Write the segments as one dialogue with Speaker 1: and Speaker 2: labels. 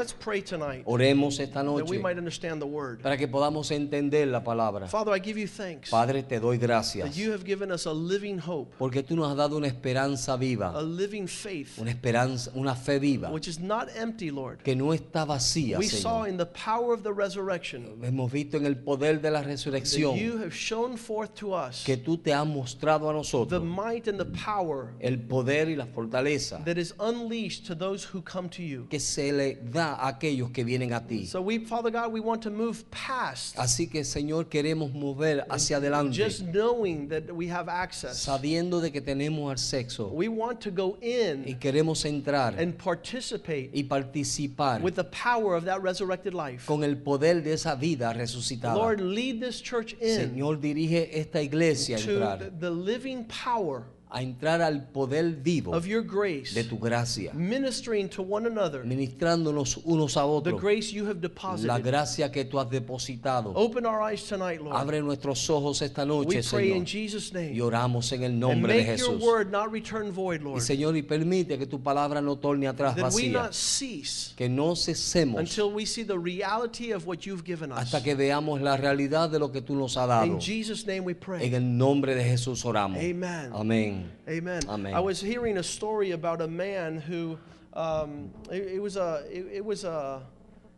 Speaker 1: Let's pray tonight
Speaker 2: Oremos esta
Speaker 1: that we
Speaker 2: noche
Speaker 1: might understand the word.
Speaker 2: para que podamos entender la palabra.
Speaker 1: Father, I give you thanks
Speaker 2: Padre, te doy
Speaker 1: that
Speaker 2: gracias
Speaker 1: you have given us a living hope,
Speaker 2: porque tú nos has dado una esperanza
Speaker 1: a
Speaker 2: viva,
Speaker 1: living faith,
Speaker 2: una esperanza, una fe viva
Speaker 1: which is not empty, Lord.
Speaker 2: que no está vacía,
Speaker 1: We saw
Speaker 2: Señor.
Speaker 1: in the power of the resurrection
Speaker 2: Hemos visto en el poder de la
Speaker 1: that
Speaker 2: resurrección
Speaker 1: you have shown forth to us
Speaker 2: que tú te has mostrado a
Speaker 1: the
Speaker 2: nosotros
Speaker 1: might and the power
Speaker 2: el poder y la fortaleza
Speaker 1: that is unleashed to those who come to you.
Speaker 2: que se le da a aquellos que vienen a ti.
Speaker 1: So we, Father God, we want to move past
Speaker 2: Así que, Señor, queremos mover hacia adelante,
Speaker 1: just knowing that we have access.
Speaker 2: sabiendo de que tenemos acceso
Speaker 1: We want to go
Speaker 2: y
Speaker 1: in
Speaker 2: queremos entrar
Speaker 1: and participate
Speaker 2: y participar
Speaker 1: with the power of that resurrected life.
Speaker 2: con el poder de esa vida resucitada.
Speaker 1: Lord, lead this church in
Speaker 2: Señor, dirige esta iglesia a
Speaker 1: to
Speaker 2: entrar,
Speaker 1: the- the living power
Speaker 2: a entrar al poder vivo
Speaker 1: of your grace,
Speaker 2: de tu gracia,
Speaker 1: ministering to one another
Speaker 2: ministrándonos unos a
Speaker 1: the
Speaker 2: otros
Speaker 1: grace you have
Speaker 2: la
Speaker 1: deposited.
Speaker 2: gracia que tú has depositado.
Speaker 1: Open our eyes tonight, Lord.
Speaker 2: Abre nuestros ojos esta
Speaker 1: We
Speaker 2: noche,
Speaker 1: pray in
Speaker 2: Señor,
Speaker 1: Jesus'
Speaker 2: y
Speaker 1: name.
Speaker 2: oramos en el
Speaker 1: And
Speaker 2: nombre de
Speaker 1: make your
Speaker 2: Jesús.
Speaker 1: word not return void,
Speaker 2: Y
Speaker 1: Lord.
Speaker 2: Señor, y permite que tu palabra no torne atrás
Speaker 1: That we
Speaker 2: vacía,
Speaker 1: not cease
Speaker 2: que no cesemos
Speaker 1: until we see the reality of what you've given us.
Speaker 2: hasta que veamos la realidad de lo que tú nos has dado.
Speaker 1: In Jesus' name we
Speaker 2: En
Speaker 1: pray.
Speaker 2: el nombre de Jesús oramos.
Speaker 1: Amen.
Speaker 2: Amén.
Speaker 1: Amen.
Speaker 2: Amen.
Speaker 1: I was hearing a story about a man who um, it, it was a it, it was a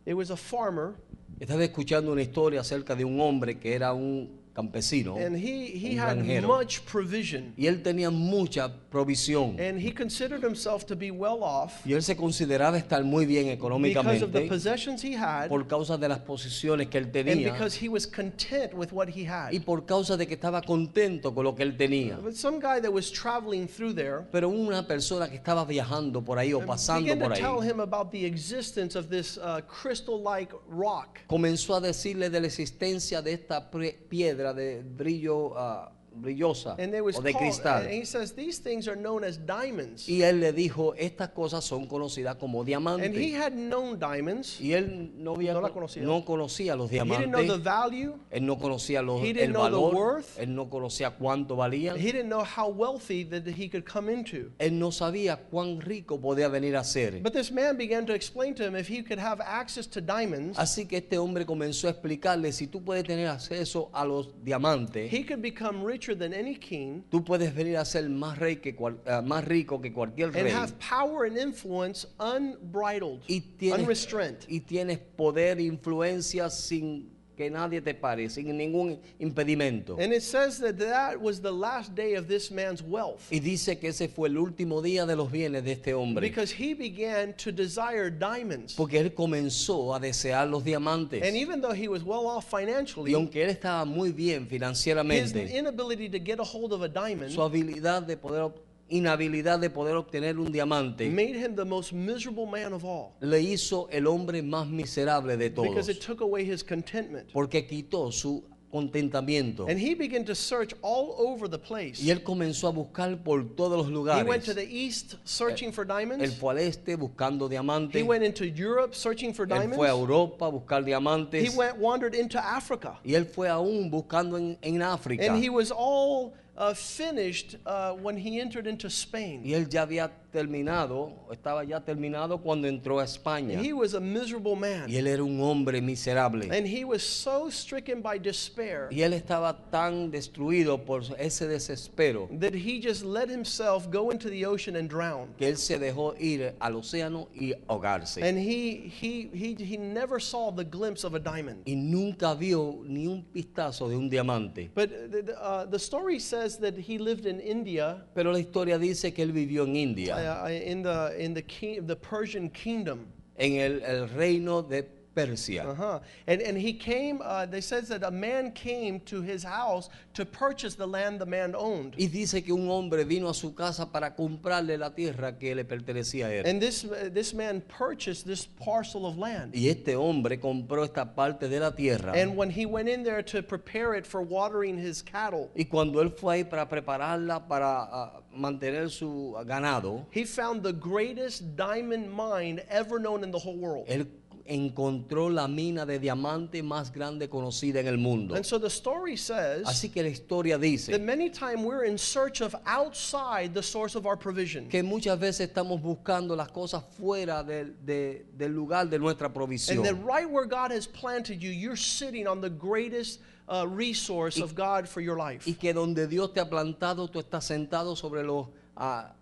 Speaker 1: it was a farmer
Speaker 2: Estaba escuchando una historia acerca de un hombre que era un campesino
Speaker 1: and he he had
Speaker 2: granjero.
Speaker 1: much provision
Speaker 2: y él tenía mucha provisión
Speaker 1: and he considered himself to be well off
Speaker 2: y él se consideraba estar muy bien
Speaker 1: because of the
Speaker 2: económicamente
Speaker 1: possessions he had
Speaker 2: por causa de las posiciones que él
Speaker 1: and
Speaker 2: tenía
Speaker 1: because he was content with what he had.
Speaker 2: y por causa de que estaba contento con lo que él tenía.
Speaker 1: But some guy that was traveling through there
Speaker 2: Pero una persona que estaba viajando por ahí o pasando
Speaker 1: began to
Speaker 2: por ahí
Speaker 1: tell him about the existence of this uh, crystal-like rock.
Speaker 2: comenzó a decirle de la existencia de esta pre- piedra de brillo ah, brillosa
Speaker 1: And it was
Speaker 2: o de
Speaker 1: called,
Speaker 2: cristal.
Speaker 1: and he says these things are known as diamonds.
Speaker 2: Y él le dijo, estas cosas son conocidas como
Speaker 1: And he
Speaker 2: diamantes.
Speaker 1: had known diamonds.
Speaker 2: Y él no, había,
Speaker 1: No la conocía.
Speaker 2: no conocía los
Speaker 1: He didn't know the
Speaker 2: diamantes.
Speaker 1: value.
Speaker 2: Él no conocía los,
Speaker 1: He
Speaker 2: el
Speaker 1: didn't know the worth.
Speaker 2: Él no conocía cuánto valían.
Speaker 1: He didn't know how wealthy that he could come into.
Speaker 2: Él no sabía cuán rico podía venir a ser.
Speaker 1: But this man began to explain to him if he could have access to diamonds,
Speaker 2: Así que este hombre comenzó a explicarle, si tú puedes tener acceso a los diamantes,
Speaker 1: he could become richer than any king
Speaker 2: tú puedes venir a ser más, rey que cual- ah, más rico que cualquier
Speaker 1: and
Speaker 2: rey.
Speaker 1: have power and influence unbridled,
Speaker 2: Y tienes,
Speaker 1: unrestrained.
Speaker 2: y tienes poder e influencia sin que nadie te pare, sin ningún impedimento.
Speaker 1: And it says that that was the last day of this man's wealth
Speaker 2: Y dice que ese fue el último día de los bienes de este hombre.
Speaker 1: because he began to desire diamonds.
Speaker 2: Porque él comenzó a desear los diamantes.
Speaker 1: And even though he was well off
Speaker 2: Y
Speaker 1: financially,
Speaker 2: aunque él estaba muy bien
Speaker 1: his
Speaker 2: financieramente,
Speaker 1: inability to get a hold of a diamond
Speaker 2: su habilidad de poder, ob- inhabilidad de poder obtener un diamante
Speaker 1: made him the most miserable man of all
Speaker 2: le hizo el hombre más miserable de
Speaker 1: because
Speaker 2: todos.
Speaker 1: it took away his contentment.
Speaker 2: Porque quitó su contentamiento.
Speaker 1: And he began to search all over the place.
Speaker 2: Y él comenzó a buscar por todos los lugares.
Speaker 1: He went to the east searching for diamonds.
Speaker 2: Él fue al este buscando diamantes.
Speaker 1: He went into Europe searching for diamonds.
Speaker 2: Él fue a. Europa a buscar
Speaker 1: He went wandered into Africa.
Speaker 2: Y él fue aún buscando en, en África.
Speaker 1: And he was all uh, finished uh, when he entered into Spain.
Speaker 2: Y él ya había terminado, estaba ya terminado cuando entró a España.
Speaker 1: He was a miserable man.
Speaker 2: Y él era un hombre miserable.
Speaker 1: And he was so stricken by despair
Speaker 2: Y él estaba tan destruido por ese desespero
Speaker 1: that he just let himself go into the ocean and drown.
Speaker 2: que él se dejó ir al océano y ahogarse.
Speaker 1: And he, he, he, he never saw the glimpse of a diamond.
Speaker 2: Y nunca vio ni un pistazo de un diamante.
Speaker 1: But the, the, uh, the story says that he lived in India,
Speaker 2: Pero la historia dice que él vivió en India,
Speaker 1: uh, in the, in the, king, the Persian kingdom.
Speaker 2: en el, el reino de Persia.
Speaker 1: Uh-huh. And, and he came, uh, they says that a man came to his house to purchase the land the man owned.
Speaker 2: Y dice que un hombre vino a su casa para comprarle la tierra que le pertenecía a él.
Speaker 1: And this, uh, this man purchased this parcel of land.
Speaker 2: Y este hombre compró esta parte de la tierra.
Speaker 1: And when he went in there to prepare it for watering his cattle,
Speaker 2: Y cuando él fue ahí para prepararla para ah, mantener su ganado,
Speaker 1: he found the greatest diamond mine ever known in the whole world.
Speaker 2: él encontró la mina de diamante más grande conocida en el mundo.
Speaker 1: And so the story says
Speaker 2: Así que la historia
Speaker 1: that
Speaker 2: dice
Speaker 1: many times we're in search of outside the source of our provision.
Speaker 2: que muchas veces estamos buscando las cosas fuera del, de- del lugar de nuestra
Speaker 1: And
Speaker 2: provisión.
Speaker 1: that right where God has planted you, you're sitting on the greatest uh, resource of God for your life.
Speaker 2: Y que donde Dios te ha plantado, tú estás sentado sobre los, ah,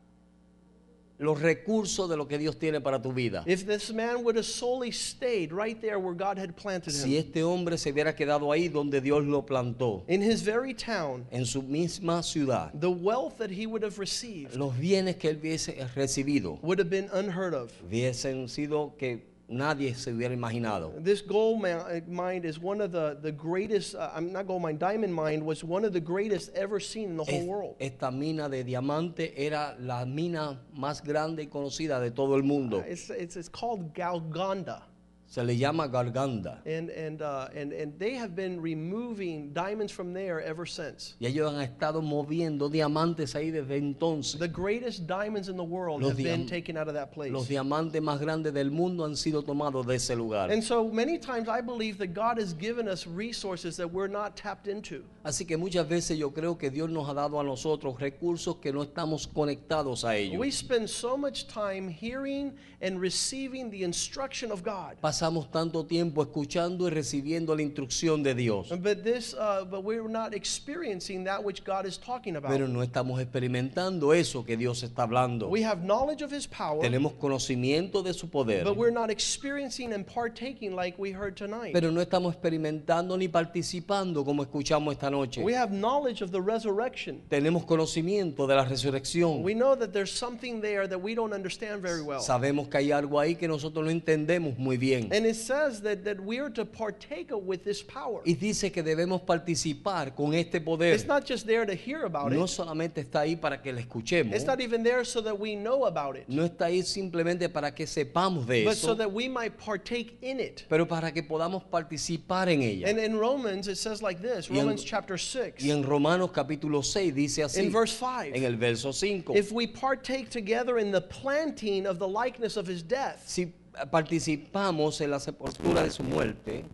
Speaker 2: los recursos de lo que Dios tiene para tu vida.
Speaker 1: If this man would have solely stayed right there where God had planted
Speaker 2: Si
Speaker 1: him,
Speaker 2: este hombre se hubiera quedado ahí donde Dios lo plantó,
Speaker 1: in his very town,
Speaker 2: en su misma ciudad,
Speaker 1: the wealth that he would have received
Speaker 2: los bienes que él hubiese recibido
Speaker 1: would have been unheard of.
Speaker 2: hubiesen sido que nadie se hubiera imaginado.
Speaker 1: This gold uh, mine is one of the, the greatest, uh, I'm not gold mine, diamond mine was one of the greatest ever seen in the whole world.
Speaker 2: esta mina de diamante era la mina más grande y conocida de todo el mundo.
Speaker 1: It's, it's, it's called Galgonda.
Speaker 2: Se le llama Garganda.
Speaker 1: And, and, uh, and, and they have been removing diamonds from there ever since.
Speaker 2: Y ellos han estado moviendo diamantes ahí desde entonces.
Speaker 1: The greatest diamonds in the world
Speaker 2: Los
Speaker 1: have been taken out of that place.
Speaker 2: Los diamantes más grandes del mundo han sido tomados de ese lugar.
Speaker 1: And so many times I believe that God has given us resources that we're not tapped into.
Speaker 2: Así que muchas veces yo creo que Dios nos ha dado a nosotros recursos que no estamos conectados a ellos.
Speaker 1: We spend so much time hearing and receiving the instruction of God.
Speaker 2: Pasamos tanto tiempo escuchando y recibiendo la instrucción de Dios,
Speaker 1: But this, uh, but we're not experiencing that which God is talking about.
Speaker 2: pero no estamos experimentando eso que Dios está hablando.
Speaker 1: We have knowledge of His power,
Speaker 2: Tenemos conocimiento de su poder,
Speaker 1: but we're not experiencing and partaking like we heard tonight.
Speaker 2: pero no estamos experimentando ni participando como escuchamos esta noche.
Speaker 1: We have knowledge of the resurrection.
Speaker 2: Tenemos conocimiento de la resurrección.
Speaker 1: We know that there's something there that we don't understand very well.
Speaker 2: Sabemos que hay algo ahí que nosotros no entendemos muy bien.
Speaker 1: And it says that, that we are to partake with this power.
Speaker 2: Y dice que debemos participar con este poder.
Speaker 1: It's not just there to hear about
Speaker 2: No
Speaker 1: it.
Speaker 2: solamente está ahí para que la escuchemos,
Speaker 1: It's not even there so that we know about it,
Speaker 2: no está ahí simplemente para que sepamos de
Speaker 1: but so
Speaker 2: eso,
Speaker 1: that we might partake in it.
Speaker 2: pero para que podamos participar en ella.
Speaker 1: And in Romans, it says like this
Speaker 2: Y en-
Speaker 1: Romans chapter 6,
Speaker 2: Y en Romanos capítulo 6 dice así,
Speaker 1: in verse 5
Speaker 2: en el verso 5,
Speaker 1: If we partake together in the planting of the likeness of his death,
Speaker 2: si participamos en la sepultura de su muerte,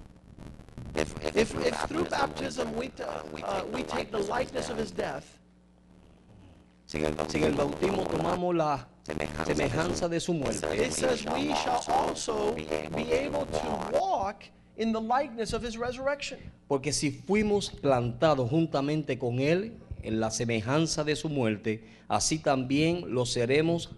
Speaker 1: if, if, if through baptism we, t- uh, we take the likeness of his death,
Speaker 2: si en el bautismo tomamos la semejanza de su muerte,
Speaker 1: it says we shall also be able to walk in the likeness of his resurrection.
Speaker 2: porque si fuimos plantados juntamente con él en la semejanza de su muerte, así también lo seremos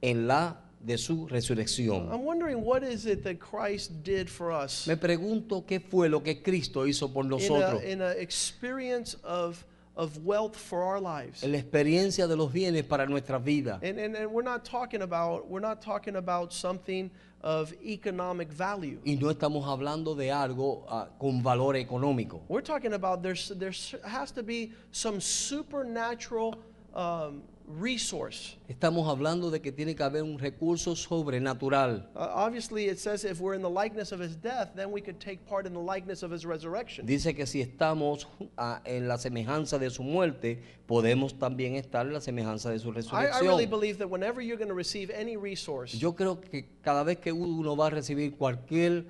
Speaker 2: en la de su resurrección.
Speaker 1: I'm wondering what is it that Christ did for us
Speaker 2: Me pregunto qué fue lo que Cristo hizo por
Speaker 1: in
Speaker 2: nosotros.
Speaker 1: a, in a experience of, of wealth for our lives.
Speaker 2: en la experiencia de los bienes para nuestras vidas.
Speaker 1: And, and, and we're not talking about we're not talking about something of economic value.
Speaker 2: Y no estamos hablando de algo ah, con valor económico.
Speaker 1: We're talking about there's there has to be some supernatural um, resource.
Speaker 2: Estamos hablando de que tiene que haber un recurso sobrenatural.
Speaker 1: Uh, obviously, it says if we're in the likeness of his death, then we could take part in the likeness of his resurrection.
Speaker 2: Dice que si estamos ah, en la semejanza de su muerte, podemos también estar en la semejanza de su
Speaker 1: I, I really
Speaker 2: resurrección.
Speaker 1: believe that whenever you're going to receive any resource,
Speaker 2: Yo creo que cada vez que uno va a recibir cualquier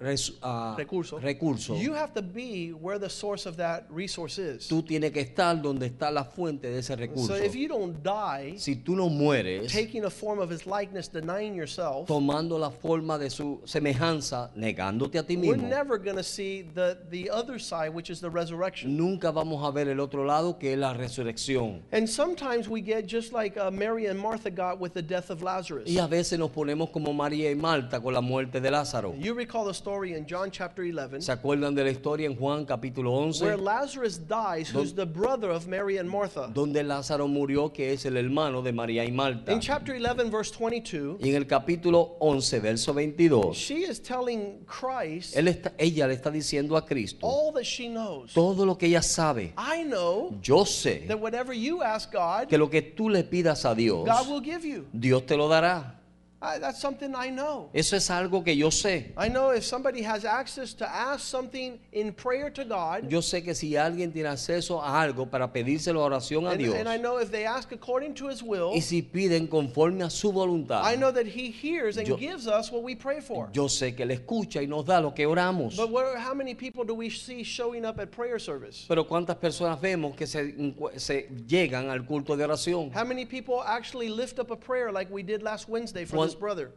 Speaker 2: res- ah,
Speaker 1: recurso,
Speaker 2: recurso,
Speaker 1: you have to be where the source of that resource is.
Speaker 2: tú tienes que estar donde está la fuente de ese
Speaker 1: So
Speaker 2: recurso.
Speaker 1: if you don't die
Speaker 2: Si tú no mueres,
Speaker 1: taking a form of his likeness, denying yourself,
Speaker 2: tomando la forma de su semejanza, negándote a ti
Speaker 1: we're
Speaker 2: mismo,
Speaker 1: never going to see the, the other side, which is the resurrection.
Speaker 2: nunca vamos a ver el otro lado que es la resurrección.
Speaker 1: And sometimes we get just like uh, Mary and Martha got with the death of Lazarus.
Speaker 2: Y a veces nos ponemos como María y Marta con la muerte de Lázaro.
Speaker 1: You recall the story in John chapter 11
Speaker 2: ¿Se acuerdan de la historia en Juan capítulo
Speaker 1: where
Speaker 2: 11?
Speaker 1: Lazarus dies, who's the brother of Mary and Martha.
Speaker 2: Donde Lázaro murió, que es el hermano de María y Marta.
Speaker 1: In chapter 11, verse 22,
Speaker 2: Y en el capítulo 11, verso 22,
Speaker 1: she is telling Christ
Speaker 2: él está- ella le está diciendo a Cristo
Speaker 1: all that she knows.
Speaker 2: todo lo que ella sabe.
Speaker 1: I know
Speaker 2: Yo sé
Speaker 1: that whatever you ask God,
Speaker 2: que lo que tú le pidas a Dios,
Speaker 1: God will give you.
Speaker 2: Dios te lo dará.
Speaker 1: I, that's something I know.
Speaker 2: Eso es algo que yo sé.
Speaker 1: I know if somebody has access to ask something in prayer to God,
Speaker 2: Yo sé que si alguien tiene acceso a algo para pedirse la oración a
Speaker 1: and,
Speaker 2: Dios
Speaker 1: and I know if they ask according to His will,
Speaker 2: y si piden conforme a su voluntad,
Speaker 1: I know that He hears and
Speaker 2: Yo-
Speaker 1: gives us what we pray for.
Speaker 2: yo sé que Él escucha y nos da lo que oramos.
Speaker 1: But where, how many people do we see showing up at prayer service?
Speaker 2: Pero ¿cuántas personas vemos que se, se llegan al culto de oración?
Speaker 1: How many people actually lift up a prayer like we did last Wednesday for this
Speaker 2: ¿Cuán-
Speaker 1: brother?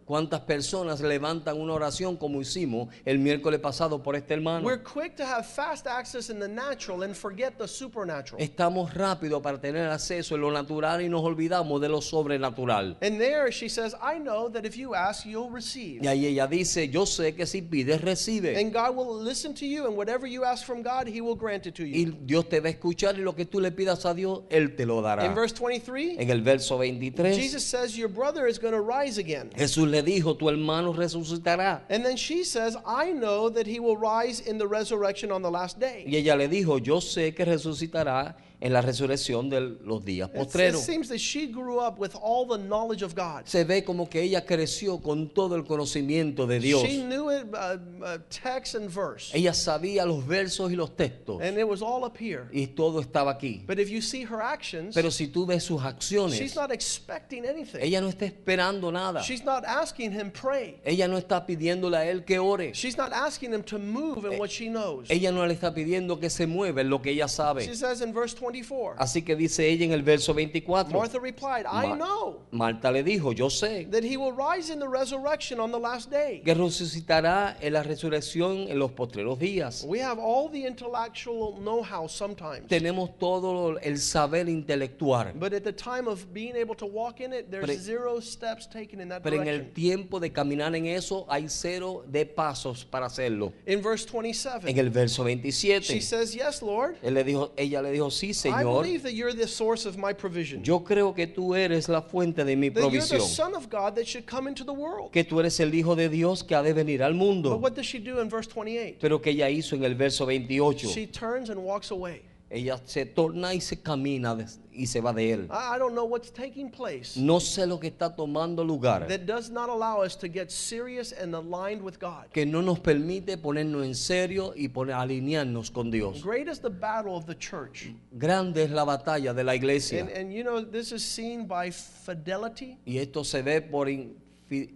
Speaker 2: ¿Cuántas personas levantan una oración como hicimos el miércoles pasado por este hermano?
Speaker 1: We're quick to have fast access in the natural and forget the supernatural.
Speaker 2: Estamos rápidos para tener acceso en lo natural y nos olvidamos de lo sobrenatural.
Speaker 1: And there she says, I know that if you ask, you'll receive.
Speaker 2: Y ahí ella dice, yo sé que si pides, recibe.
Speaker 1: And God will listen to you, and whatever you ask from God, He will grant it to
Speaker 2: Y
Speaker 1: you.
Speaker 2: Dios te va a escuchar y lo que tú le pidas a Dios, Él te lo dará.
Speaker 1: In verse 23,
Speaker 2: En el verso 23,
Speaker 1: Jesus says, Your brother is going to rise again.
Speaker 2: Jesús le dijo, tu hermano resucitará.
Speaker 1: And then she says, I know that he will rise in the resurrection on the last day.
Speaker 2: Y ella le dijo, yo sé que resucitará en la resurrección de los días postreros.
Speaker 1: seems that she grew up with all the knowledge of God.
Speaker 2: Se ve como que ella creció con todo el conocimiento de Dios.
Speaker 1: She knew it, uh, uh, text and verse,
Speaker 2: Ella sabía los versos y los textos.
Speaker 1: and it was all up here.
Speaker 2: Y todo estaba aquí.
Speaker 1: But if you see her actions,
Speaker 2: Pero si tú ves sus
Speaker 1: she's
Speaker 2: acciones,
Speaker 1: not expecting anything.
Speaker 2: ella no está esperando nada.
Speaker 1: She's not asking him pray.
Speaker 2: Ella no está pidiéndole a él que ore.
Speaker 1: She's not asking him to move in what she knows.
Speaker 2: Ella no le está pidiendo que se mueva en lo que ella sabe.
Speaker 1: She says in verse 24,
Speaker 2: Así que dice ella en el verso 24.
Speaker 1: Martha replied, I know
Speaker 2: Marta le dijo, yo sé
Speaker 1: that he will rise in the resurrection on the last day.
Speaker 2: que resucitará en la resurrección en los postreros días.
Speaker 1: We have all the intellectual know-how sometimes.
Speaker 2: Tenemos todo el saber intelectual,
Speaker 1: But at the time of being able to walk in it, there's
Speaker 2: Pero-
Speaker 1: zero steps taken in that
Speaker 2: pero en el tiempo de caminar en eso hay cero de pasos para hacerlo.
Speaker 1: In verse
Speaker 2: En
Speaker 1: 27,
Speaker 2: el verso 27,
Speaker 1: she says, Yes, Lord,
Speaker 2: él le dijo, ella le dijo, sí, Señor,
Speaker 1: believe that you're the source of my provision.
Speaker 2: yo creo que tú eres la fuente de mi provisión, que tú eres el Hijo de Dios que ha de venir al
Speaker 1: But
Speaker 2: mundo.
Speaker 1: what does she do in verse 28?
Speaker 2: Pero que ella hizo en el verso 28,
Speaker 1: She turns and walks away.
Speaker 2: Ella se torna y se camina de- y se va de él.
Speaker 1: I I don't know what's taking place
Speaker 2: No sé lo que está tomando lugar,
Speaker 1: that does not allow us to get serious and aligned with God.
Speaker 2: que no nos permite ponernos en serio y poner, alinearnos con Dios.
Speaker 1: Great is the battle of the church.
Speaker 2: Grande es la batalla de la iglesia
Speaker 1: and you know, this is seen by fidelity.
Speaker 2: y esto se ve por, infi-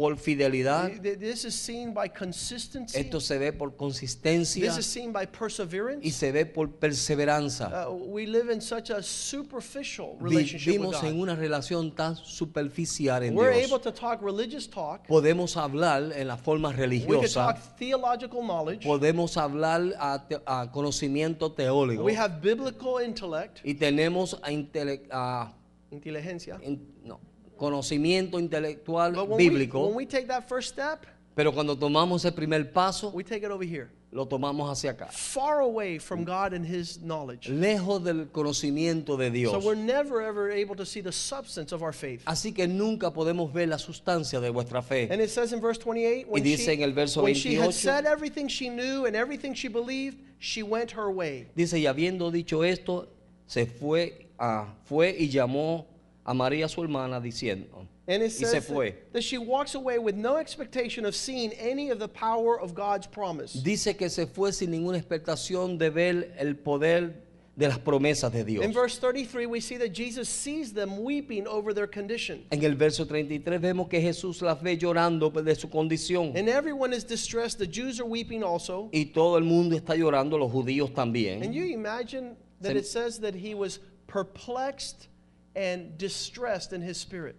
Speaker 2: por fidelidad,
Speaker 1: This is seen by consistency.
Speaker 2: esto se ve por consistencia
Speaker 1: This is seen by
Speaker 2: y
Speaker 1: perseverance.
Speaker 2: se ve por perseverancia.
Speaker 1: Uh, we live in such a superficial relationship with
Speaker 2: Vivimos en
Speaker 1: God.
Speaker 2: una relación tan superficial en
Speaker 1: We're
Speaker 2: Dios.
Speaker 1: able to talk religious talk.
Speaker 2: Podemos hablar en la forma
Speaker 1: We
Speaker 2: religiosa,
Speaker 1: talk theological knowledge.
Speaker 2: podemos hablar a, te- a conocimiento teórico
Speaker 1: We have biblical intellect.
Speaker 2: y tenemos a intele- a-
Speaker 1: Inteligencia.
Speaker 2: in- no, conocimiento intelectual
Speaker 1: But when we,
Speaker 2: bíblico,
Speaker 1: when we take that first step,
Speaker 2: pero cuando tomamos el primer paso,
Speaker 1: we take it over here.
Speaker 2: lo tomamos hacia acá,
Speaker 1: Far away from God and His knowledge.
Speaker 2: lejos del conocimiento de
Speaker 1: So
Speaker 2: Dios.
Speaker 1: we're never ever able to see the substance of our faith.
Speaker 2: Así que nunca podemos ver la sustancia de vuestra fe.
Speaker 1: And it says in verse 28, when,
Speaker 2: dice
Speaker 1: she,
Speaker 2: en el verso
Speaker 1: when she had
Speaker 2: 28,
Speaker 1: said everything she knew and everything she believed, she went her way.
Speaker 2: Dice, y habiendo dicho esto, se fue, ah, fue y llamó a María su hermana diciendo,
Speaker 1: And it
Speaker 2: y se
Speaker 1: says
Speaker 2: fue.
Speaker 1: that, that she walks away with no expectation of seeing any of the power of God's promise.
Speaker 2: Dice que se fue sin ninguna expectación de ver el poder de las promesas de Dios.
Speaker 1: In verse 33, we see that Jesus sees them weeping over their condition.
Speaker 2: En el verso 33 vemos que Jesús las ve llorando de su condición.
Speaker 1: And everyone is distressed. The Jews are weeping also.
Speaker 2: Y todo el mundo está llorando, los judíos
Speaker 1: And
Speaker 2: también.
Speaker 1: you imagine that
Speaker 2: Se-
Speaker 1: it says that he was perplexed and distressed in his spirit.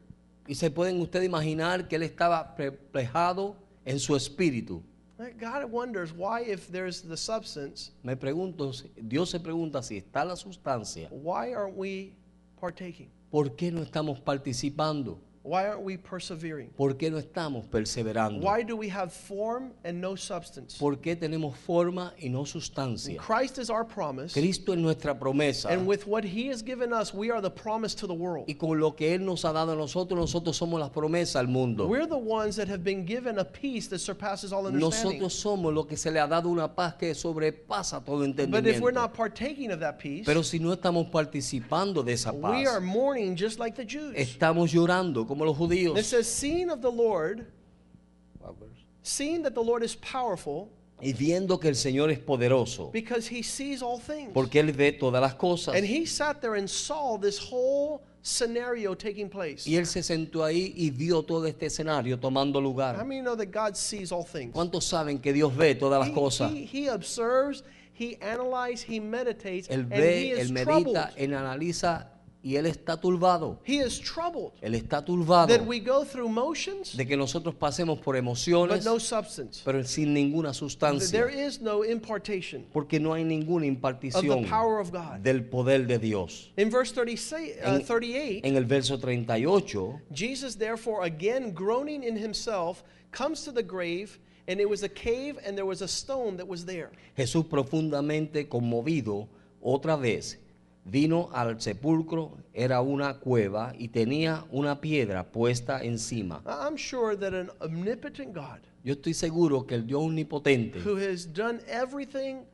Speaker 2: Y se pueden ustedes imaginar que él estaba perplejado en su espíritu.
Speaker 1: God wonders why, if there's the substance,
Speaker 2: Me pregunto, Dios se pregunta si está la sustancia,
Speaker 1: why aren't we partaking?
Speaker 2: ¿por qué no estamos participando?
Speaker 1: Why aren't we persevering?
Speaker 2: ¿Por qué no estamos perseverando?
Speaker 1: Why do we have form and no substance?
Speaker 2: ¿Por qué tenemos forma y no sustancia?
Speaker 1: Christ is our promise,
Speaker 2: Cristo es nuestra promesa.
Speaker 1: and with what He has given us, we are the promise to the world.
Speaker 2: Y con lo que Él nos ha dado a nosotros, nosotros somos la promesa al mundo.
Speaker 1: We're the ones that have been given a peace that surpasses all understanding.
Speaker 2: Nosotros somos los que se le ha dado una paz que sobrepasa todo
Speaker 1: But if we're
Speaker 2: entendimiento.
Speaker 1: not partaking of that peace,
Speaker 2: Pero si no estamos participando de esa
Speaker 1: we
Speaker 2: paz,
Speaker 1: are mourning just like the Jews.
Speaker 2: estamos llorando como los
Speaker 1: And it
Speaker 2: judíos.
Speaker 1: says, seeing of the Lord, seeing that the Lord is powerful,
Speaker 2: Y viendo que el Señor es poderoso,
Speaker 1: because he sees all things.
Speaker 2: porque Él ve todas las cosas.
Speaker 1: And he sat there and saw this whole scenario taking place.
Speaker 2: Y Él se sentó ahí y vio todo este escenario tomando
Speaker 1: How
Speaker 2: lugar.
Speaker 1: many know that God sees all things?
Speaker 2: ¿Cuántos saben que Dios ve todas las
Speaker 1: He,
Speaker 2: cosas?
Speaker 1: he, he observes, he analyzes, he meditates,
Speaker 2: Él
Speaker 1: and he
Speaker 2: ve,
Speaker 1: is
Speaker 2: Él
Speaker 1: troubled.
Speaker 2: medita, Él analiza y Él está turbado.
Speaker 1: He is troubled
Speaker 2: Él está turbado
Speaker 1: that we go through motions,
Speaker 2: de que nosotros pasemos por
Speaker 1: but
Speaker 2: emociones,
Speaker 1: no substance.
Speaker 2: pero sin ninguna
Speaker 1: There
Speaker 2: sustancia.
Speaker 1: is no impartation
Speaker 2: Porque no hay ninguna
Speaker 1: of the
Speaker 2: impartición
Speaker 1: power of God.
Speaker 2: del poder de Dios.
Speaker 1: In verse 36, uh,
Speaker 2: En-
Speaker 1: 38,
Speaker 2: En el verso 38,
Speaker 1: Jesus, therefore, again groaning in himself, comes to the grave, and it was a cave, and there was a stone that was there.
Speaker 2: Jesús profundamente conmovido otra vez vino al sepulcro, era una cueva y tenía una piedra puesta encima.
Speaker 1: I'm sure that an omnipotent God
Speaker 2: Yo estoy seguro que el Dios omnipotente
Speaker 1: who has done everything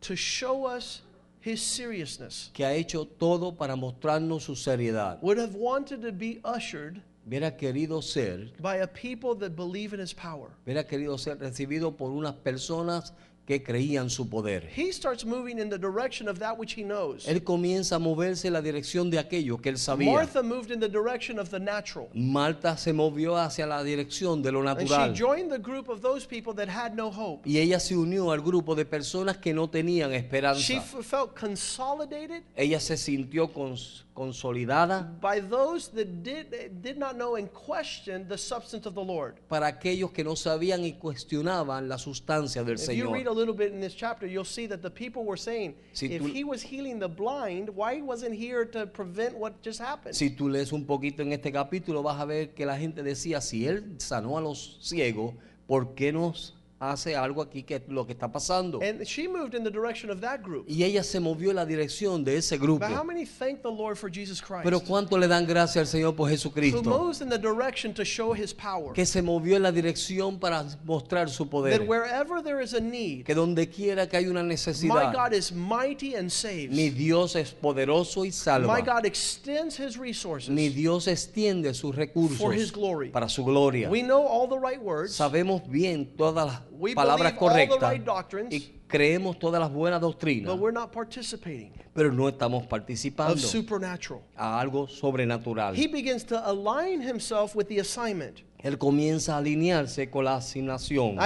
Speaker 1: to show us his seriousness
Speaker 2: que ha hecho todo para mostrarnos su seriedad,
Speaker 1: would have wanted to be ushered
Speaker 2: hubiera querido ser,
Speaker 1: by a people that believe in his power.
Speaker 2: hubiera querido ser recibido por unas personas que creían su poder.
Speaker 1: He starts moving in the direction of that which he knows.
Speaker 2: Él comienza a moverse en la dirección de aquello que él sabía.
Speaker 1: Martha moved in the direction of the natural.
Speaker 2: Marta se movió hacia la dirección de lo
Speaker 1: And she
Speaker 2: natural.
Speaker 1: joined the group of those people that had no hope.
Speaker 2: Y ella se unió al grupo de personas que no tenían
Speaker 1: She
Speaker 2: esperanza.
Speaker 1: f- felt consolidated
Speaker 2: Ella se sintió cons- consolidada
Speaker 1: by those that did, did not know and questioned the substance of the Lord.
Speaker 2: para aquellos que no sabían y cuestionaban la sustancia del
Speaker 1: If you read a little bit in this chapter, you'll see that the people were saying,
Speaker 2: Si
Speaker 1: if
Speaker 2: tú-
Speaker 1: he was healing the blind, why wasn't he here to prevent what just happened?
Speaker 2: Si tú lees un poquito en este capítulo vas a ver que la gente decía, si él sanó a los ciegos, ¿por qué nos hace algo aquí que es lo que está pasando?
Speaker 1: And she moved in the direction of that group.
Speaker 2: Y ella se movió en la dirección de ese grupo.
Speaker 1: But how many thank the Lord for Jesus Christ?
Speaker 2: Pero ¿cuánto le dan gracias al Señor por
Speaker 1: who
Speaker 2: Jesucristo?
Speaker 1: moves in the direction to show his power.
Speaker 2: Que se movió en la dirección para mostrar su
Speaker 1: That
Speaker 2: poder.
Speaker 1: wherever there is a need,
Speaker 2: Que donde quiera que hay una
Speaker 1: my
Speaker 2: necesidad,
Speaker 1: God is mighty and saves.
Speaker 2: mi Dios es poderoso y salva.
Speaker 1: My God extends his resources.
Speaker 2: Mi Dios extiende sus recursos
Speaker 1: For his glory.
Speaker 2: para su gloria.
Speaker 1: We know all the right words.
Speaker 2: Sabemos bien todas las palabras
Speaker 1: believe all the
Speaker 2: correctas
Speaker 1: right doctrines.
Speaker 2: y creemos todas las buenas doctrinas,
Speaker 1: But we're not participating
Speaker 2: pero no estamos participando
Speaker 1: supernatural.
Speaker 2: a algo sobrenatural.
Speaker 1: He begins to align himself with the assignment.
Speaker 2: Él comienza a alinearse con la asignación.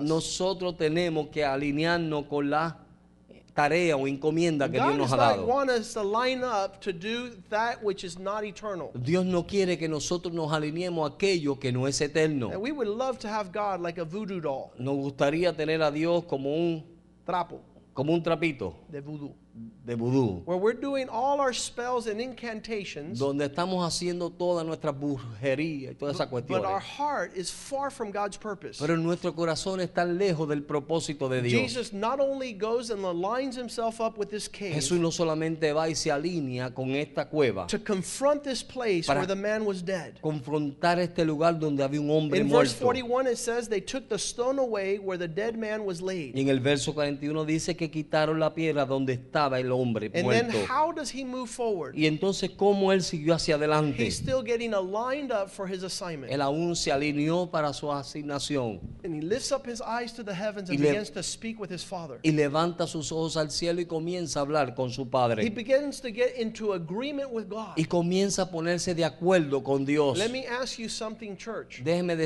Speaker 2: Nosotros tenemos que alinearnos con la tarea o encomienda que Dios nos ha dado. Dios no quiere que nosotros nos alineemos a aquello que no es eterno. Nos gustaría tener a Dios como un,
Speaker 1: trapo.
Speaker 2: como un trapito.
Speaker 1: De voodoo,
Speaker 2: de vudú,
Speaker 1: where we're doing all our spells and incantations,
Speaker 2: donde estamos haciendo toda nuestra brujería y todas esas
Speaker 1: but
Speaker 2: cuestiones.
Speaker 1: our heart is far from God's purpose.
Speaker 2: Pero nuestro corazón está lejos del propósito de Dios.
Speaker 1: Jesus not only goes and aligns himself up with this cave
Speaker 2: Jesús no solamente va y se alinea con esta cueva,
Speaker 1: to confront this place where the man was dead.
Speaker 2: confrontar este lugar donde había un hombre
Speaker 1: In verse
Speaker 2: muerto.
Speaker 1: 41, it says they took the stone away where the dead man was
Speaker 2: Y
Speaker 1: laid.
Speaker 2: en el verso 41 dice que quitaron la piedra donde estaba el hombre
Speaker 1: And then how does he move forward?
Speaker 2: Y entonces, ¿cómo él siguió hacia adelante?
Speaker 1: He's still getting aligned up for his assignment.
Speaker 2: Él aún se alineó para su asignación
Speaker 1: And he lifts up his eyes to the heavens and begins to speak with his father.
Speaker 2: y levanta sus ojos al cielo y comienza a hablar con su
Speaker 1: He
Speaker 2: padre.
Speaker 1: begins to get into agreement with God.
Speaker 2: Y comienza a ponerse de acuerdo con Dios.
Speaker 1: Let me ask you something, church.
Speaker 2: Déjeme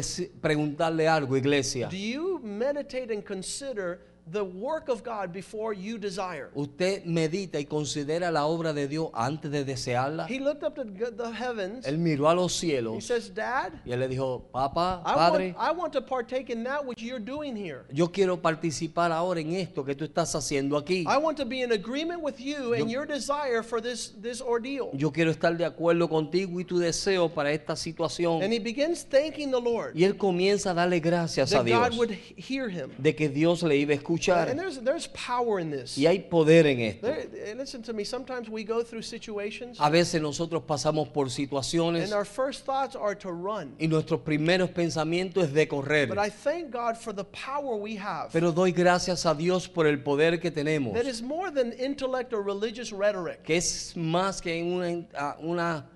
Speaker 2: preguntarle algo, iglesia.
Speaker 1: Do you meditate and consider the work of God before you desire?
Speaker 2: ¿Usted medita y considera la obra de Dios antes de desearla?
Speaker 1: He looked up to the heavens.
Speaker 2: Él miró a los
Speaker 1: He
Speaker 2: cielos
Speaker 1: says, Dad,
Speaker 2: y él le dijo, papá,
Speaker 1: I want,
Speaker 2: padre,
Speaker 1: I want to partake in that which you're doing here.
Speaker 2: yo quiero participar ahora en esto que tú estás haciendo aquí.
Speaker 1: I want to be in agreement with you and
Speaker 2: Yo-
Speaker 1: your desire for this, this ordeal.
Speaker 2: Yo quiero estar de acuerdo contigo y tu deseo para esta situación.
Speaker 1: And he begins thanking the Lord
Speaker 2: Y él comienza a darle gracias a
Speaker 1: that God
Speaker 2: Dios
Speaker 1: would he- hear him.
Speaker 2: de que Dios le iba a
Speaker 1: And
Speaker 2: escuchar.
Speaker 1: And there's, there's power in this.
Speaker 2: Y hay poder en esto.
Speaker 1: There, and listen to me, sometimes we go through situations
Speaker 2: A veces nosotros pasamos por situaciones
Speaker 1: and our first thoughts are to run.
Speaker 2: y nuestros primeros pensamientos es de correr.
Speaker 1: But I thank God for the power we have.
Speaker 2: Pero doy gracias a Dios por el poder que tenemos,
Speaker 1: That is more than intellect or religious rhetoric.
Speaker 2: que es más que una, una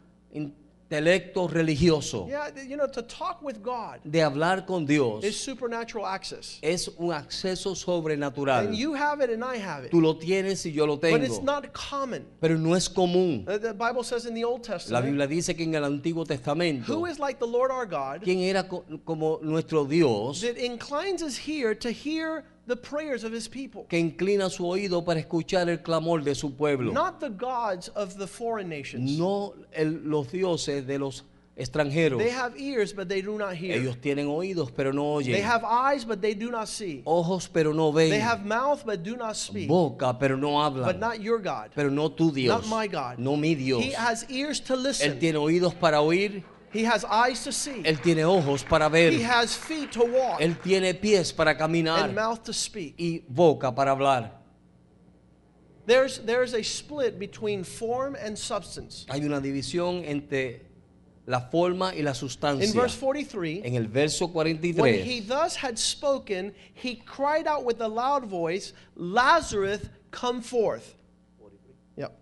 Speaker 2: intelecto religioso.
Speaker 1: Yeah, you know, to talk with God
Speaker 2: De hablar con Dios
Speaker 1: is supernatural access.
Speaker 2: es un acceso sobrenatural.
Speaker 1: And you have it and I have it.
Speaker 2: Tú lo tienes y yo lo
Speaker 1: But it's
Speaker 2: tengo,
Speaker 1: not common.
Speaker 2: pero no es común.
Speaker 1: Uh, The Bible says in the Old
Speaker 2: La
Speaker 1: Testament,
Speaker 2: Biblia dice que en el Antiguo Testamento,
Speaker 1: who is like the Lord our God
Speaker 2: quien era co- como nuestro Dios,
Speaker 1: that inclines his ear to hear the prayers of his people.
Speaker 2: que inclina su oído para escuchar el clamor de su pueblo,
Speaker 1: Not the gods of the foreign nations.
Speaker 2: no el- los dioses de los extranjeros.
Speaker 1: They have ears, but they do not hear.
Speaker 2: Ellos tienen oídos, pero no
Speaker 1: They
Speaker 2: oyen,
Speaker 1: have eyes, but they do not see.
Speaker 2: ojos, pero no
Speaker 1: They
Speaker 2: ven,
Speaker 1: have mouth, but do not speak.
Speaker 2: boca, pero no
Speaker 1: But
Speaker 2: hablan,
Speaker 1: not your God.
Speaker 2: pero no tu Dios,
Speaker 1: Not my God.
Speaker 2: no mi Dios.
Speaker 1: He has ears to
Speaker 2: Él
Speaker 1: listen.
Speaker 2: tiene oídos para oír,
Speaker 1: He has eyes to see.
Speaker 2: Él tiene ojos para
Speaker 1: He
Speaker 2: ver,
Speaker 1: has feet to walk
Speaker 2: Él tiene pies para caminar
Speaker 1: and mouth to speak.
Speaker 2: y boca para hablar.
Speaker 1: There's, there's a split between form and substance.
Speaker 2: Hay una división entre la forma y la
Speaker 1: In
Speaker 2: sustancia.
Speaker 1: verse 43,
Speaker 2: En el verso
Speaker 1: when he
Speaker 2: 43,
Speaker 1: thus had spoken, he cried out with a loud voice, Lazarus, come forth. Yep.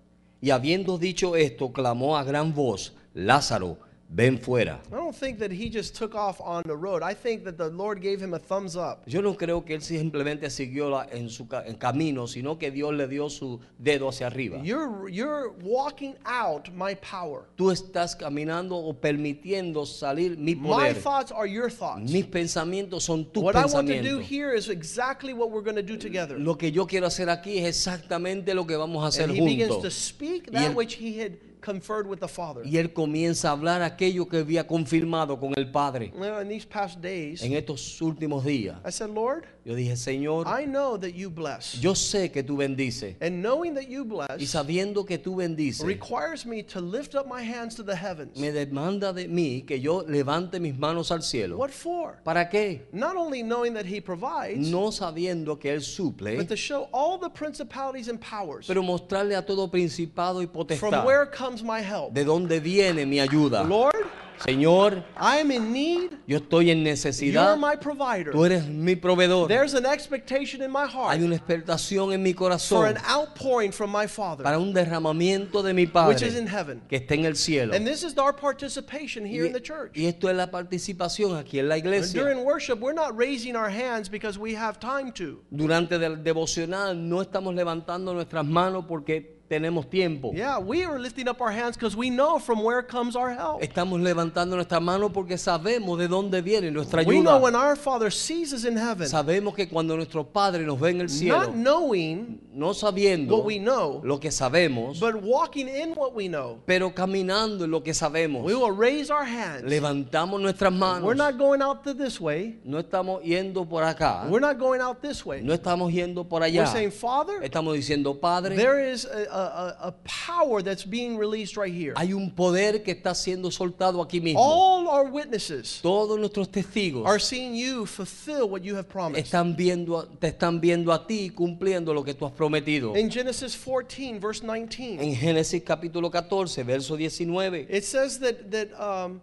Speaker 2: y habiendo dicho esto, clamó a gran voz, Lázaro, ven fuera.
Speaker 1: I don't think that he just took off on the road. I think that the Lord gave him a thumbs up.
Speaker 2: Yo no creo que él simplemente siguió la- en su ca- en camino, sino que Dios le dio su dedo hacia arriba.
Speaker 1: You're, you're walking out my power.
Speaker 2: Tú estás caminando o permitiendo salir mi
Speaker 1: My
Speaker 2: poder.
Speaker 1: thoughts are your thoughts.
Speaker 2: Mis pensamientos son tus
Speaker 1: What I want to do
Speaker 2: pensamientos.
Speaker 1: here is exactly what we're going to do together.
Speaker 2: Lo que yo quiero hacer aquí es exactamente lo que vamos a hacer
Speaker 1: And he begins to
Speaker 2: juntos.
Speaker 1: speak
Speaker 2: Y
Speaker 1: that
Speaker 2: él-
Speaker 1: which he had conferred with the Father.
Speaker 2: Y él comienza a hablar aquello que había confirmado con el Padre.
Speaker 1: Well, in these past days,
Speaker 2: En estos últimos días,
Speaker 1: I said, Lord,
Speaker 2: yo dije, Señor,
Speaker 1: I know that you bless.
Speaker 2: yo sé que tú bendices.
Speaker 1: And knowing that you
Speaker 2: Y
Speaker 1: bless
Speaker 2: sabiendo que tú bendices,
Speaker 1: requires me to lift up my hands to the heavens.
Speaker 2: me demanda de mí que yo levante mis manos al cielo.
Speaker 1: What for?
Speaker 2: ¿Para qué?
Speaker 1: Not only knowing that he provides,
Speaker 2: No sabiendo que Él
Speaker 1: but
Speaker 2: suple,
Speaker 1: to show all the principalities and powers
Speaker 2: pero mostrarle a todo principado y
Speaker 1: from
Speaker 2: potestad
Speaker 1: where comes my help.
Speaker 2: de dónde viene mi ayuda.
Speaker 1: Lord,
Speaker 2: Señor,
Speaker 1: I am in need.
Speaker 2: yo estoy en necesidad.
Speaker 1: my provider.
Speaker 2: Tú eres mi proveedor.
Speaker 1: There's an expectation in my heart
Speaker 2: Hay una expectación en mi
Speaker 1: for
Speaker 2: corazón
Speaker 1: an outpouring from my Father,
Speaker 2: para un derramamiento de mi
Speaker 1: which is in
Speaker 2: Padre
Speaker 1: heaven.
Speaker 2: que está en el cielo.
Speaker 1: And this is our participation here in the
Speaker 2: Y,
Speaker 1: church.
Speaker 2: y esto es la participación aquí en la iglesia.
Speaker 1: During worship, we're not raising our hands because we have time to.
Speaker 2: Durante el devocional no estamos levantando nuestras manos porque tenemos tiempo.
Speaker 1: Yeah, we are lifting up our hands because we know from where comes our help.
Speaker 2: Estamos levantando nuestras manos porque sabemos de dónde viene nuestra
Speaker 1: We know
Speaker 2: ayuda.
Speaker 1: when our Father sees us in heaven,
Speaker 2: Sabemos que cuando nuestro Padre nos ve en el cielo,
Speaker 1: not knowing
Speaker 2: no sabiendo
Speaker 1: what we know,
Speaker 2: lo que sabemos,
Speaker 1: but walking in what we know,
Speaker 2: pero caminando en lo que sabemos,
Speaker 1: we will raise our hands.
Speaker 2: levantamos nuestras manos.
Speaker 1: We're not going out to this way.
Speaker 2: No estamos yendo por acá,
Speaker 1: We're not going out this way.
Speaker 2: no estamos yendo por
Speaker 1: We're
Speaker 2: allá.
Speaker 1: saying, Father,
Speaker 2: Estamos diciendo, Padre,
Speaker 1: there is a, a, a a power that's being released right here.
Speaker 2: hay un poder que está siendo soltado aquí mismo.
Speaker 1: All our witnesses
Speaker 2: Todos nuestros testigos
Speaker 1: are seeing you fulfill what you have promised.
Speaker 2: están viendo, te están viendo a ti cumpliendo lo que tú has prometido.
Speaker 1: In Genesis 14, verse 19,
Speaker 2: En Génesis capítulo 14, verso 19,
Speaker 1: it says that that um,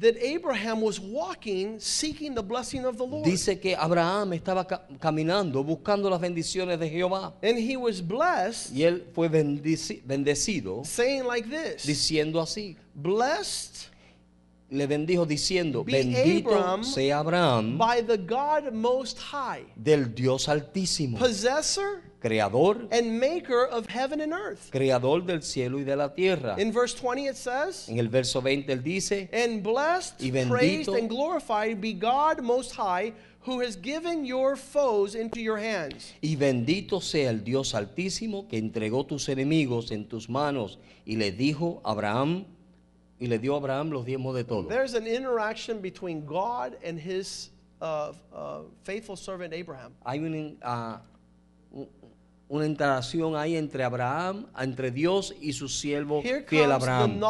Speaker 1: that Abraham was walking, seeking the blessing of the Lord,
Speaker 2: dice que Abraham estaba ca- caminando buscando las bendiciones de Jehová.
Speaker 1: and he was blessed,
Speaker 2: Y él fue bendecido
Speaker 1: saying like this:
Speaker 2: diciendo así.
Speaker 1: Blessed
Speaker 2: Le bendijo diciendo,
Speaker 1: Be
Speaker 2: bendito
Speaker 1: Abram
Speaker 2: sea Abraham
Speaker 1: by the God Most High,
Speaker 2: del Dios Altísimo,
Speaker 1: possessor
Speaker 2: creador,
Speaker 1: and maker of heaven and earth.
Speaker 2: creador del cielo y de la tierra.
Speaker 1: In verse 20, it says.
Speaker 2: En el verso 20 él dice,
Speaker 1: And blessed,
Speaker 2: Y bendito-
Speaker 1: praised, and glorified be God Most High, who has given your foes into your hands.
Speaker 2: y bendito sea el Dios Altísimo que entregó tus enemigos en tus manos y le dijo Abraham, y le dio a Abraham los diezmos de todo.
Speaker 1: There's an interaction between God and his uh, uh, faithful servant Abraham.
Speaker 2: Hay un, ah, un- una interacción ahí entre Abraham, entre Dios y su siervo
Speaker 1: Here
Speaker 2: fiel Abraham.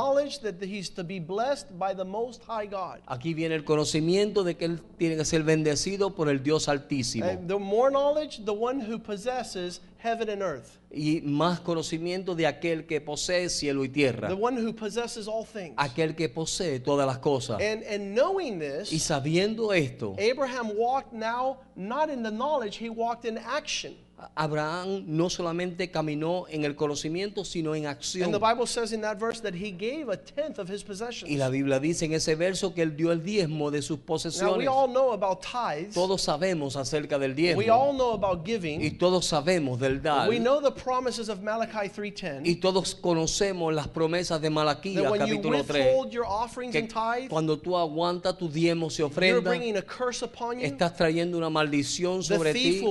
Speaker 2: Aquí viene el conocimiento de que él tiene que ser bendecido por el Dios Altísimo.
Speaker 1: And the more knowledge, the one who possesses heaven and earth,
Speaker 2: Y más conocimiento de aquel que posee cielo y tierra.
Speaker 1: the one who possesses all things.
Speaker 2: Aquel que posee todas las cosas.
Speaker 1: And, and knowing
Speaker 2: Y
Speaker 1: this,
Speaker 2: sabiendo esto,
Speaker 1: Abraham walked now not in the knowledge, he walked in action.
Speaker 2: Abraham no solamente caminó en el conocimiento, sino en
Speaker 1: And
Speaker 2: acción.
Speaker 1: the Bible says in that verse that he gave a tenth of his possessions.
Speaker 2: Y la Biblia dice en ese verso que él dio el diezmo de sus
Speaker 1: Now, we
Speaker 2: posesiones.
Speaker 1: all know about tithes.
Speaker 2: Todos sabemos acerca del
Speaker 1: We
Speaker 2: diezmo.
Speaker 1: all know about
Speaker 2: Y
Speaker 1: giving.
Speaker 2: todos sabemos del
Speaker 1: We know the promises of Malachi 3.10.
Speaker 2: Y todos conocemos las promesas de Malaquías
Speaker 1: when you
Speaker 2: capítulo 3.
Speaker 1: withhold your offerings
Speaker 2: Que
Speaker 1: and tithes,
Speaker 2: cuando tú aguantas tu diezmo y
Speaker 1: you're
Speaker 2: ofrenda,
Speaker 1: bringing a curse upon you.
Speaker 2: estás trayendo una maldición
Speaker 1: The
Speaker 2: sobre ti.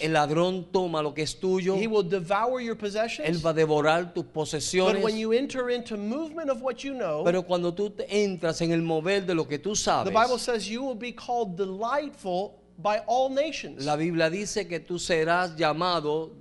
Speaker 2: El ladrón toma lo que es tuyo.
Speaker 1: He will devour your
Speaker 2: Él
Speaker 1: possessions.
Speaker 2: va a devorar tus
Speaker 1: But
Speaker 2: posesiones.
Speaker 1: when you enter into movement of what you know,
Speaker 2: Pero cuando tú entras en el mover de lo que tú
Speaker 1: the
Speaker 2: sabes,
Speaker 1: Bible says you will be called delightful by all nations.
Speaker 2: la Biblia dice que tú serás llamado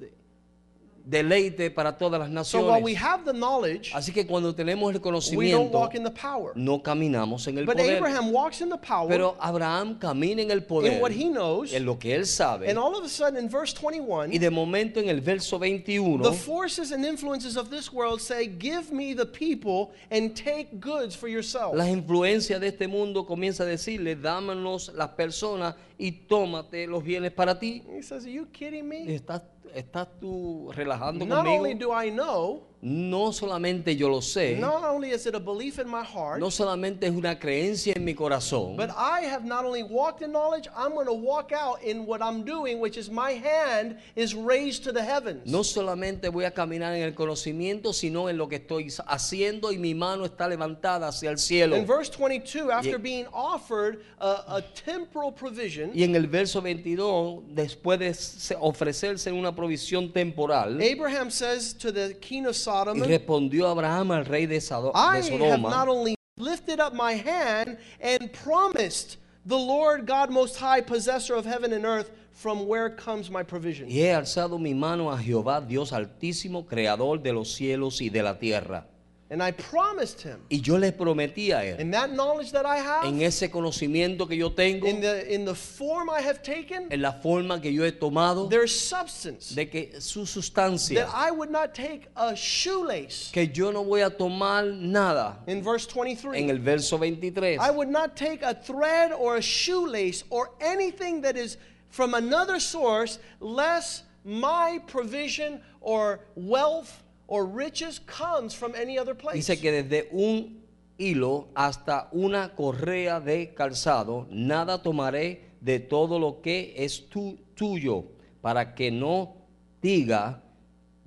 Speaker 2: deleite para todas las
Speaker 1: So while we
Speaker 2: naciones.
Speaker 1: have the knowledge,
Speaker 2: Así que cuando tenemos el
Speaker 1: we don't
Speaker 2: conocimiento,
Speaker 1: walk in the power.
Speaker 2: no caminamos en el
Speaker 1: But
Speaker 2: poder.
Speaker 1: Abraham walks in the power
Speaker 2: Pero Abraham camina en el poder,
Speaker 1: in what he knows.
Speaker 2: en lo que él sabe.
Speaker 1: And all of a sudden, in verse
Speaker 2: Y
Speaker 1: 21,
Speaker 2: de momento en el verso 21,
Speaker 1: the forces and influences of this world say, Give me the people and take goods for yourself.
Speaker 2: las influencias de este mundo comienza a decirle, dámanos las personas y tómate los bienes para ti.
Speaker 1: He says, Are you kidding me?
Speaker 2: ¿Estás, estás tú relajando
Speaker 1: Not only
Speaker 2: conmigo?
Speaker 1: do I know,
Speaker 2: No solamente yo lo sé,
Speaker 1: not only is it a belief in my heart,
Speaker 2: no solamente es una creencia en mi corazón,
Speaker 1: but I have not only walked in knowledge, I'm going to walk out in what I'm doing, which is my hand is raised to the heavens.
Speaker 2: no solamente voy a caminar en el conocimiento, sino en lo que estoy haciendo y mi mano está levantada hacia el cielo.
Speaker 1: In verse 22, after
Speaker 2: Y-
Speaker 1: being offered a, a temporal provision,
Speaker 2: Y en el verso 22, después de se- ofrecerse una provisión temporal,
Speaker 1: Abraham says to the king of
Speaker 2: y
Speaker 1: Sodom,
Speaker 2: respondió Abraham al rey de, Sado- de Sodoma,
Speaker 1: only lifted up my hand and promised the Lord God Most High, possessor of heaven and earth, from where comes my provision.
Speaker 2: y he alzado mi mano a Jehová, Dios altísimo, creador de los cielos y de la tierra.
Speaker 1: And I promised him,
Speaker 2: Y yo le prometí a él,
Speaker 1: in that knowledge that I have,
Speaker 2: en ese conocimiento que yo tengo,
Speaker 1: in the in the form I have taken,
Speaker 2: en la forma que yo he tomado,
Speaker 1: there's substance
Speaker 2: de que su sustancia,
Speaker 1: that I would not take a shoelace.
Speaker 2: que yo no voy a tomar nada.
Speaker 1: In verse 23,
Speaker 2: En el verso 23,
Speaker 1: I would not take a thread or a shoelace or anything that is from another source, lest my provision or wealth or riches comes from any other place.
Speaker 2: Dice que desde un hilo hasta una correa de calzado, nada tomaré de todo lo que es tu- tuyo, para que no diga,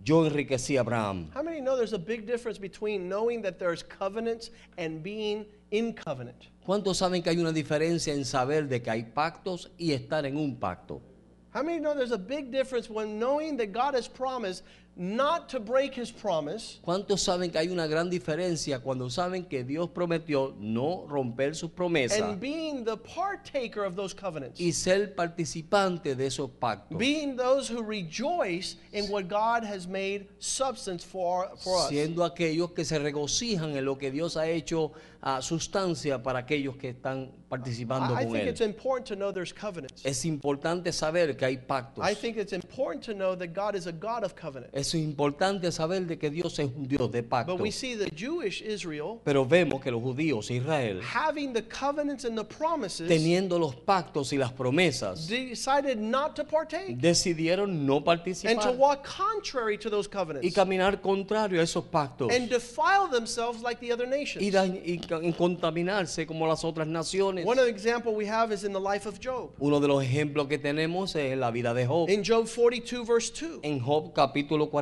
Speaker 2: yo enriquecí a Abraham.
Speaker 1: How many know there's a big difference between knowing that there's covenants and being in covenant?
Speaker 2: ¿Cuántos saben que hay una diferencia en saber de que hay pactos y estar en un pacto?
Speaker 1: How many know there's a big difference when knowing that God has promised not to break his promise
Speaker 2: ¿Cuántos saben que hay una gran diferencia cuando saben que Dios prometió no romper sus promesas
Speaker 1: and being the partaker of those covenants?
Speaker 2: y ser participante de esos pactos?
Speaker 1: Being those who rejoice in what God has made substance for, for us.
Speaker 2: siendo aquellos que se regocijan en lo que Dios ha hecho a sustancia para aquellos que están participando
Speaker 1: I, I
Speaker 2: con
Speaker 1: think
Speaker 2: Él.
Speaker 1: it's important to know there's covenants.
Speaker 2: Es importante saber que hay pactos.
Speaker 1: I think it's important to know that God is a God of covenant.
Speaker 2: Es importante saber de que Dios es un Dios de
Speaker 1: But
Speaker 2: pactos.
Speaker 1: we see the Jewish Israel
Speaker 2: Pero vemos que los judíos, Israel,
Speaker 1: having the covenants and the promises
Speaker 2: teniendo los pactos y las promesas,
Speaker 1: decided not to partake
Speaker 2: decidieron no
Speaker 1: and to
Speaker 2: participar
Speaker 1: walk contrary to those
Speaker 2: y
Speaker 1: covenants
Speaker 2: caminar contrario a esos pactos
Speaker 1: and defile themselves like the other
Speaker 2: y,
Speaker 1: nations.
Speaker 2: y y contaminarse como las otras naciones.
Speaker 1: One example we have is in the life of Job.
Speaker 2: Uno de los ejemplos que tenemos es la vida de Job.
Speaker 1: In Job 42, verse 2,
Speaker 2: En Job capítulo 42,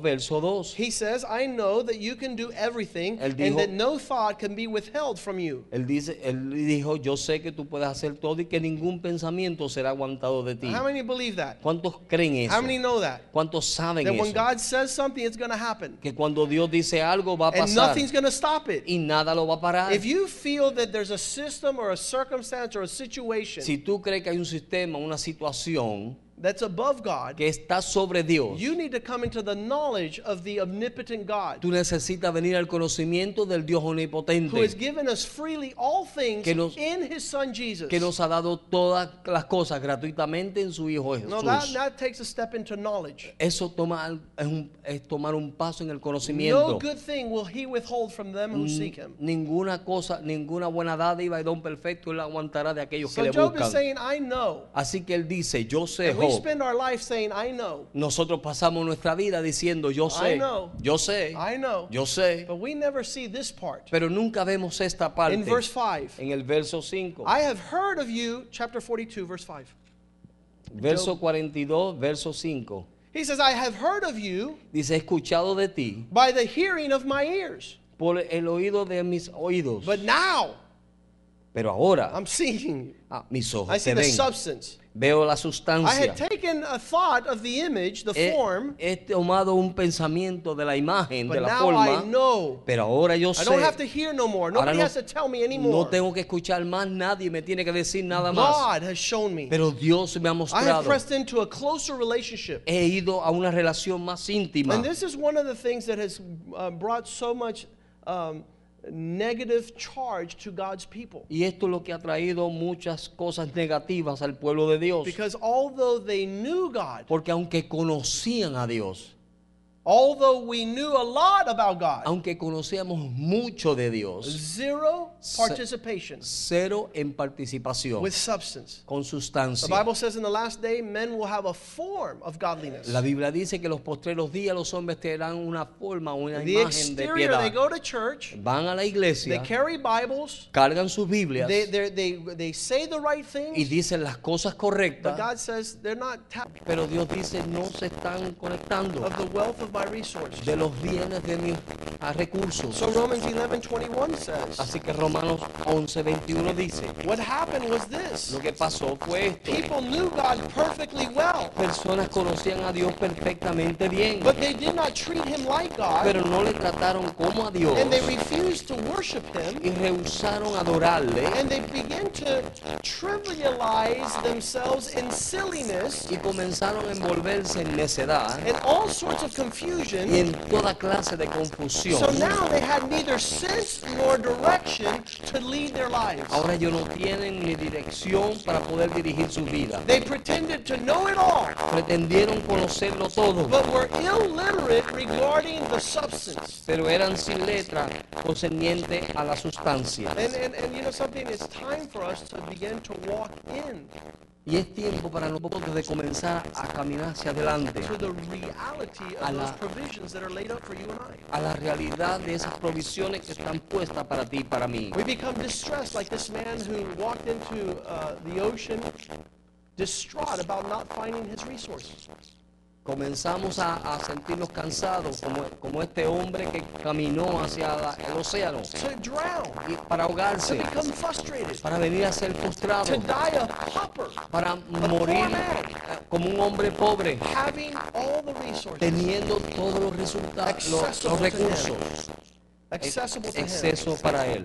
Speaker 2: verso 2.
Speaker 1: he says, I know that you can do everything
Speaker 2: Él
Speaker 1: and
Speaker 2: dijo-
Speaker 1: that no thought can be withheld from you.
Speaker 2: Él, dice, él dijo, yo sé que tú puedes hacer todo y que ningún pensamiento será aguantado de ti.
Speaker 1: How many believe that?
Speaker 2: ¿Cuántos creen eso?
Speaker 1: How many know that?
Speaker 2: ¿Cuántos saben
Speaker 1: That when
Speaker 2: eso?
Speaker 1: God says something, it's going to happen.
Speaker 2: Que cuando Dios dice algo va a
Speaker 1: And
Speaker 2: pasar
Speaker 1: nothing's going to stop it.
Speaker 2: y nada lo va a parar.
Speaker 1: If you feel that there's a system or a circumstance or a situation
Speaker 2: Si tú crees que hay un sistema, una situación
Speaker 1: that's above God,
Speaker 2: que está sobre Dios.
Speaker 1: you need to come into the knowledge of the omnipotent God
Speaker 2: Tú necesitas venir al conocimiento del Dios
Speaker 1: who has
Speaker 2: omnipotente
Speaker 1: given us freely all things
Speaker 2: Que nos-
Speaker 1: in his son Jesus.
Speaker 2: que nos ha dado todas las cosas gratuitamente en su Hijo
Speaker 1: No, that,
Speaker 2: Jesús.
Speaker 1: that takes a step into knowledge.
Speaker 2: Eso toma, es, un- es tomar un paso en el
Speaker 1: No
Speaker 2: conocimiento.
Speaker 1: good thing will he withhold from them who seek him.
Speaker 2: Ninguna cosa, ninguna buena dádiva y don perfecto él aguantará de aquellos que le
Speaker 1: is
Speaker 2: buscan.
Speaker 1: saying, I know.
Speaker 2: Así que él dice, yo sé, Job.
Speaker 1: Spend our life saying, I know,
Speaker 2: Nosotros pasamos nuestra vida diciendo, yo sé,
Speaker 1: know.
Speaker 2: yo sé,
Speaker 1: I know.
Speaker 2: yo sé.
Speaker 1: But we never see this part.
Speaker 2: Pero nunca vemos esta parte.
Speaker 1: In verse 5,
Speaker 2: En el verso 5.
Speaker 1: I have heard of you, chapter 42, verse 5.
Speaker 2: Verso 42, verso 5.
Speaker 1: He says, I have heard of you
Speaker 2: Dice, escuchado de ti
Speaker 1: by the hearing of my ears.
Speaker 2: por el oído de mis oídos.
Speaker 1: But now
Speaker 2: Pero ahora
Speaker 1: I'm seeing you.
Speaker 2: ah, mis ojos
Speaker 1: I see
Speaker 2: te
Speaker 1: the
Speaker 2: ven.
Speaker 1: substance.
Speaker 2: Veo la
Speaker 1: I
Speaker 2: sustancia.
Speaker 1: had taken a thought of the image, the
Speaker 2: He, tomado un pensamiento de la imagen, de la forma. Pero ahora yo
Speaker 1: I don't have to
Speaker 2: sé.
Speaker 1: hear no more.
Speaker 2: Ahora
Speaker 1: Nobody
Speaker 2: no-
Speaker 1: has to tell me
Speaker 2: No
Speaker 1: anymore.
Speaker 2: tengo que escuchar más nadie, me tiene que decir nada más.
Speaker 1: God has shown me.
Speaker 2: Pero Dios me ha
Speaker 1: I have
Speaker 2: mostrado.
Speaker 1: pressed into a closer relationship.
Speaker 2: He ido a una relación más íntima.
Speaker 1: And this is one of the things that has uh, brought so much um, negative charge to God's people.
Speaker 2: Y esto es lo que ha traído muchas cosas negativas al pueblo de Dios.
Speaker 1: Because although they knew God,
Speaker 2: Porque aunque conocían a Dios,
Speaker 1: although we knew a lot about God,
Speaker 2: aunque conocíamos mucho de Dios,
Speaker 1: zero participation
Speaker 2: cero en participación
Speaker 1: with substance.
Speaker 2: con
Speaker 1: The
Speaker 2: sustancia.
Speaker 1: Bible says in the last day, men will have a form of godliness.
Speaker 2: La Biblia dice que los postreros días los hombres tendrán una forma, una
Speaker 1: The
Speaker 2: imagen de
Speaker 1: they go to church,
Speaker 2: Van a la
Speaker 1: they
Speaker 2: iglesia,
Speaker 1: carry Bibles,
Speaker 2: cargan sus Biblias
Speaker 1: they, they, they, they say the right
Speaker 2: y
Speaker 1: things,
Speaker 2: dicen las cosas
Speaker 1: but
Speaker 2: correctas,
Speaker 1: God says they're not
Speaker 2: pero Dios dice no se están conectando
Speaker 1: of the wealth of my resources.
Speaker 2: de los bienes de mis ah, recursos.
Speaker 1: So Romans 11 21 says,
Speaker 2: Así que Romanos 11, 21 dice,
Speaker 1: What happened was this
Speaker 2: lo que pasó fue esto.
Speaker 1: people knew God perfectly well,
Speaker 2: Personas conocían a Dios perfectamente bien,
Speaker 1: but they did not treat Him like God,
Speaker 2: pero no le trataron como a Dios
Speaker 1: and they refused to worship Him,
Speaker 2: y rehusaron adorarle
Speaker 1: and they began to trivialize themselves in silliness
Speaker 2: y comenzaron a envolverse en necedad
Speaker 1: and all sorts of
Speaker 2: y
Speaker 1: confusion.
Speaker 2: en toda clase de confusión.
Speaker 1: So now they had neither sense nor direction to lead their lives.
Speaker 2: Ahora ellos no tienen ni dirección para poder dirigir su vida.
Speaker 1: They pretended to know it all,
Speaker 2: Pretendieron conocerlo todo,
Speaker 1: but were illiterate regarding the substance.
Speaker 2: pero eran sin letra concerniente a la sustancia.
Speaker 1: And, and, and you know something, it's time for us to begin to walk in
Speaker 2: Y es tiempo para nosotros de comenzar a caminar hacia adelante, la- a la realidad de esas provisiones que están puestas para ti y para mí.
Speaker 1: We become distressed like this man who walked into uh, the ocean distraught about not finding his resources.
Speaker 2: Comenzamos a, a sentirnos cansados como, como este hombre que caminó hacia la- el océano.
Speaker 1: To drown,
Speaker 2: y para ahogarse, para venir a ser frustrado, para morir como un hombre pobre,
Speaker 1: having all the resources.
Speaker 2: Teniendo todos los resultados, los, los recursos,
Speaker 1: him.
Speaker 2: exceso para él.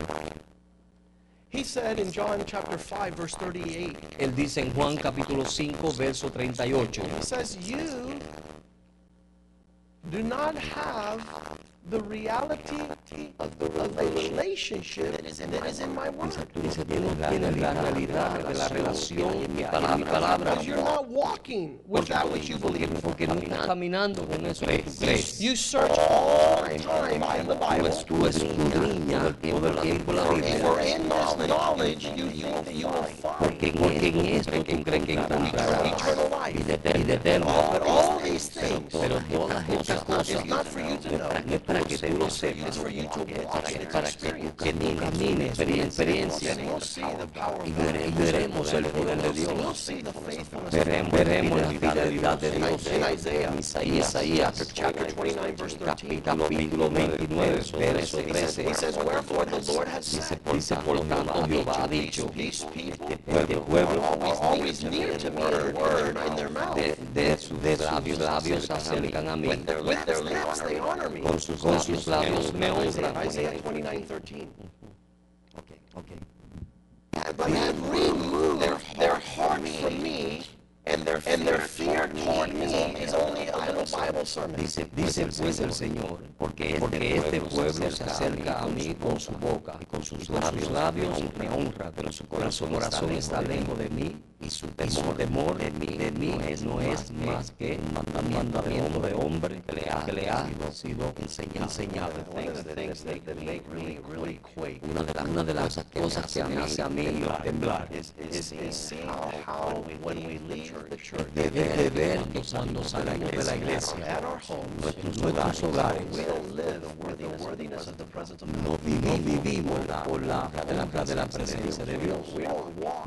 Speaker 1: He said in John chapter 5 verse 38,
Speaker 2: Él dice en Juan capítulo 5, verso 38.
Speaker 1: he says, You do not have the reality of the, of the relationship that is in, that is in my word.
Speaker 2: Tú tienes la, realidad de la relación mi palabra.
Speaker 1: Because you're not walking with that which you believe.
Speaker 2: Porque no estás caminando con eso que tú crees.
Speaker 1: You search all the time in the Bible.
Speaker 2: Tú escudriñas el tiempo la Biblia.
Speaker 1: For in this knowledge you will find
Speaker 2: Porque porque en esto tú crees que encontrarás
Speaker 1: eternal life.
Speaker 2: vida eterna.
Speaker 1: But all these things
Speaker 2: Pero todas estas cosas
Speaker 1: is not for you to know.
Speaker 2: no es para que tú lo sepas,
Speaker 1: It's for you to walk in
Speaker 2: es
Speaker 1: its
Speaker 2: para que y vere- veremos el poder de Dios. Veremos, la fidelidad de Dios en Isaías, Isaías
Speaker 1: chapter 29, verse 13.
Speaker 2: capítulo 29, verso
Speaker 1: He says,
Speaker 2: 13.
Speaker 1: he says, Wherefore the Lord has
Speaker 2: Dice, por tanto Jehová ha dicho, este pueblo de, sus- labios se acercan a mí,
Speaker 1: With their lips they honor me.
Speaker 2: con sus, con sus labios me honran.
Speaker 1: Isaiah 29, 13.
Speaker 2: Okay, okay.
Speaker 1: But have removed their, their heart from me, and their and their fear toward me is only a little Bible sermon.
Speaker 2: Dice, dice pues el Señor, porque, porque este pueblo se acerca a mí con su boca y con sus labios me honra, pero su corazón, está lejos de mí y su temor, temor de mí, de mí no es más que un mandamiento de hombre que le ha, que le ha sido enseñado. Una de las, una de las cosas que me hace a mí temblar es, es, es how when we de ver, salimos de la iglesia, nuestros hogares, no vivimos por la, de la presencia de Dios.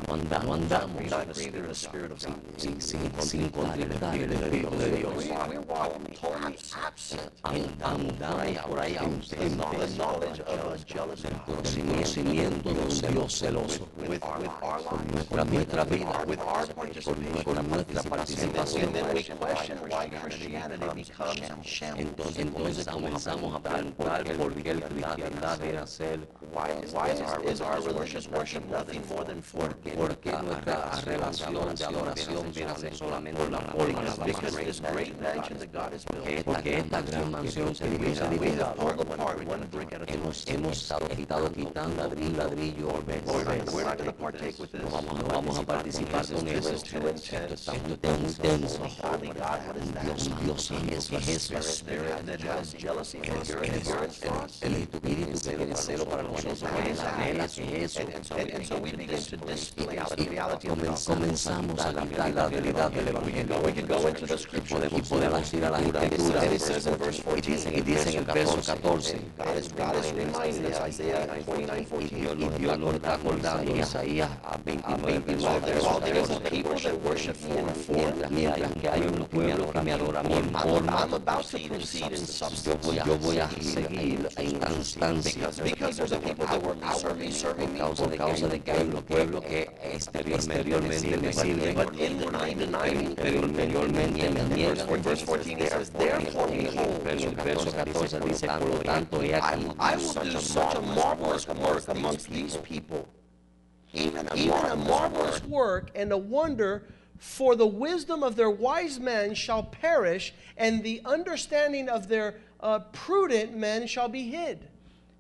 Speaker 2: No andamos sin, sin, sin contemplar el Espíritu de Dios. Andamos por ahí conocimiento de un Dios celoso nuestra, vida, participación. Entonces, entonces comenzamos a preguntar por qué el cristiandad era ser porque nuestra relación de adoración viene solamente una forma porque esta gran mansión se divide hemos, hemos estado quitando ladrillo, ladrillo por vez no vamos, no vamos a participar con eso esto es tan intenso Dios, Dios es Jesús el espíritu que tiene celo para nosotros anhela que eso comenzamos a quitar la realidad del evangelio y podemos, podemos ir a la escritura y dicen, y dicen en el verso 14 y Dios nos está acordando Isaías a 29 mientras que hay pueblo que me adora mi forma yo voy a seguir en constancia por causa de que hay un pueblo que exteriormente me sirve interiormente me niegan el verso 14 dice por lo tanto he aquí
Speaker 1: I will do such a marvelous work amongst these people even a marvelous work and a wonder for the wisdom of their wise men shall perish, and the understanding of their uh, prudent men shall be hid.